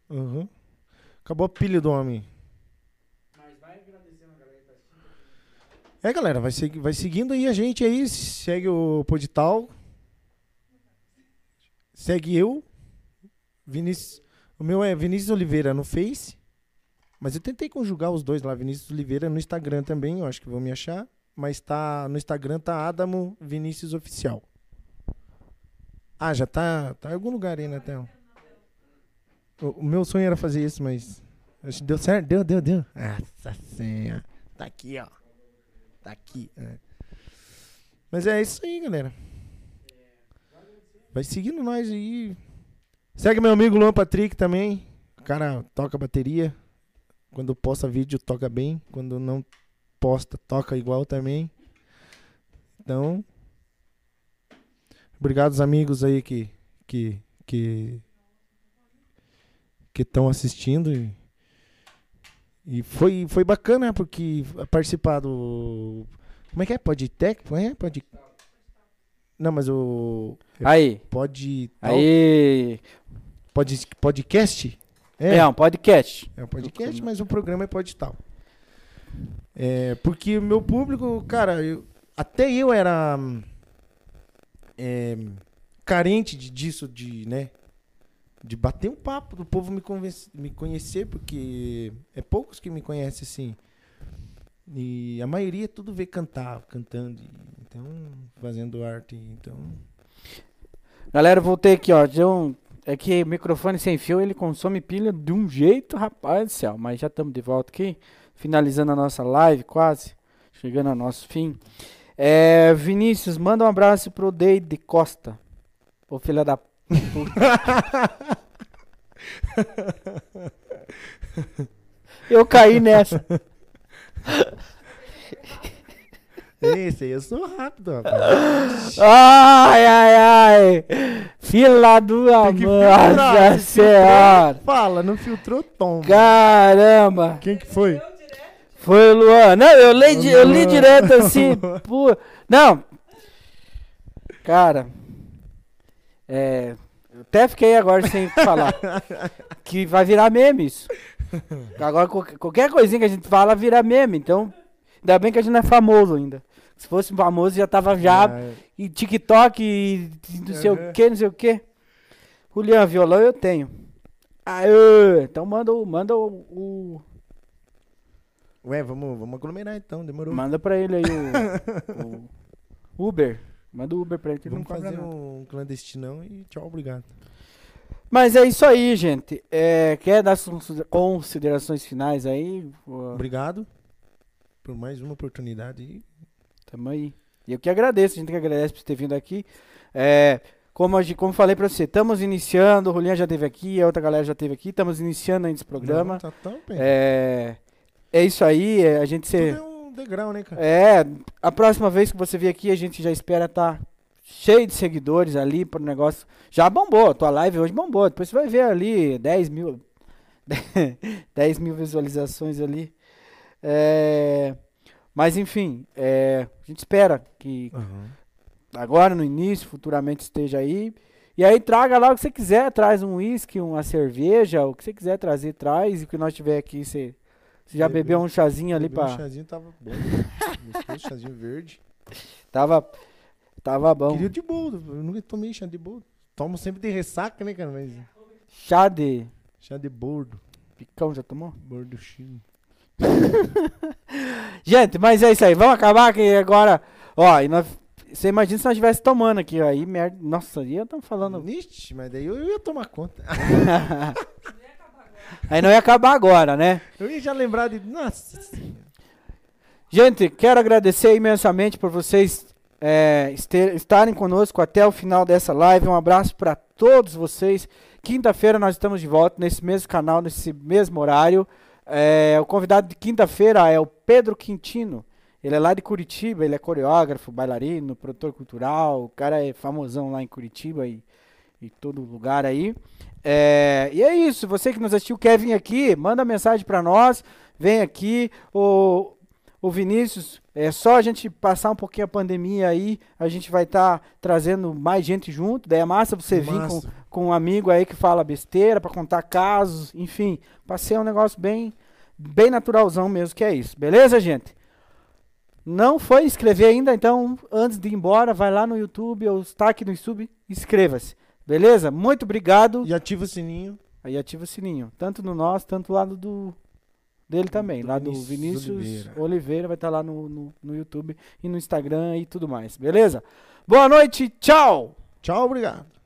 Uhum. Acabou a pilha do homem. Mas vai agradecendo a galera que tá assistindo. É, galera, vai, segui- vai seguindo aí a gente aí. Segue o Podital. Segue eu. Vinícius. O meu é Vinícius Oliveira no Face. Mas eu tentei conjugar os dois lá, Vinícius Oliveira no Instagram também, eu acho que vão me achar. Mas tá no Instagram tá Adamo Vinícius Oficial. Ah, já tá, tá em algum lugar aí na tela. O, o meu sonho era fazer isso, mas acho que deu certo, deu, deu, deu. Nossa senhora. Tá aqui, ó. Tá aqui. é. Mas é isso aí, galera. Vai seguindo nós aí. Segue meu amigo Luan Patrick também. O cara toca bateria. Quando posta vídeo, toca bem. Quando não posta, toca igual também. Então, obrigado aos amigos aí que que que que estão assistindo e, e foi foi bacana porque participar do como é que é Podtech? Como é? Pod Não, mas o Aí, Pod aí. Pod, podcast? É, um podcast. É um podcast, mas o programa é pode tal. É, porque o meu público, cara, eu- até eu era é, carente de, disso, de, né? De bater um papo, do povo me, convencer, me conhecer, porque é poucos que me conhecem assim. E a maioria tudo vê cantar, cantando, e- então, fazendo arte, então... Galera, voltei aqui, ó. Um- É que o microfone sem fio ele consome pilha de um jeito, rapaz do céu. Mas já estamos de volta aqui, finalizando a nossa live quase, chegando ao nosso fim. É, Vinícius, manda um abraço pro Deide Costa. Ô filha da puta. *laughs* Eu caí nessa. *laughs* Esse aí eu sou rápido, rapaz. Ai, ai, ai. Fila do filtrar, Nossa Senhora. Fala, não filtrou, toma. Caramba. Quem que foi? Foi o Luan. Não, eu li, eu li direto *laughs* assim. Pô. Não. Cara. É. Até fiquei agora sem falar. *laughs* que vai virar meme isso. Agora qualquer coisinha que a gente fala vira meme. Então, ainda bem que a gente não é famoso ainda. Se fosse famoso já tava já. Ah, E TikTok e não sei Aham. o que, não sei o que. Julian, violão eu tenho. Aê, então manda, o- manda o, o- Ué, vamos, vamos aglomerar então, demorou. Manda pra ele aí o, *laughs* o Uber. Manda o Uber pra ele que ele não Vamos fazer nada. um clandestinão e tchau, obrigado. Mas é isso aí, gente. É, quer dar suas considerações finais aí? Obrigado por mais uma oportunidade. Tamo aí. E eu que agradeço, a gente que agradece por ter vindo aqui. É, como, a como falei pra você, estamos iniciando, o Julian já esteve aqui, a outra galera já esteve aqui, estamos iniciando ainda esse programa. Não, tá tão bem. É, é isso aí, é, a gente se, é um degrau, né, cara? É, a próxima vez que você vir aqui, a gente já espera estar cheio de seguidores ali pro negócio. Já bombou, tua live hoje bombou. Depois você vai ver ali 10 mil, *laughs* 10 mil visualizações ali. É, mas enfim, é, a gente espera que Aham. agora no início, futuramente esteja aí. E aí traga lá o que você quiser, traz um uísque, uma cerveja, o que você quiser trazer, traz. E o que nós tiver aqui, você, você já Bebeu. bebeu um chazinho ali pra... Um chazinho tava bom. *laughs* Gostoso, chazinho verde. Tava, tava bom. Queria de boldo. Eu nunca tomei chá de boldo. Tomo sempre de ressaca, né, cara? Mas Chá de chá de bordo. picão já tomou? Bordo chino. *laughs* Gente, mas é isso aí. Vamos acabar que agora. Ó, e nós, você imagina se nós estivesse tomando aqui, ó. Aí merda. Nossa, eu tô falando. Ixi, mas daí eu ia tomar conta. *laughs* aí não ia acabar agora, né? Eu ia já lembrar de. Nossa. Gente, quero agradecer imensamente por vocês é, este- estarem conosco até o final dessa live. Um abraço para todos vocês. Quinta-feira nós estamos de volta nesse mesmo canal, nesse mesmo horário. É, o convidado de quinta-feira é o Pedro Quintino. Ele é lá de Curitiba, ele é coreógrafo, bailarino, produtor cultural. O cara é famosão lá em Curitiba e, e todo lugar aí. É, e é isso. Você que nos assistiu quer vir aqui, manda mensagem para nós. Vem aqui. O, o Vinícius, é só a gente passar um pouquinho a pandemia aí, a gente vai estar trazendo mais gente junto. Daí é massa você vir com, Massa. com um amigo aí que fala besteira para contar casos, enfim, pra ser um negócio bem, bem naturalzão mesmo, que é isso. Beleza, gente? Não foi inscrever ainda, então antes de ir embora, vai lá no YouTube ou está aqui no YouTube, inscreva-se. Beleza? Muito obrigado. E ativa o sininho. Aí ativa o sininho, tanto no nosso, tanto lá do dele também, Do lá do Vinícius Oliveira. Oliveira. vai estar lá no, no, no YouTube e no Instagram e tudo mais, beleza? Boa noite, tchau! Tchau, obrigado.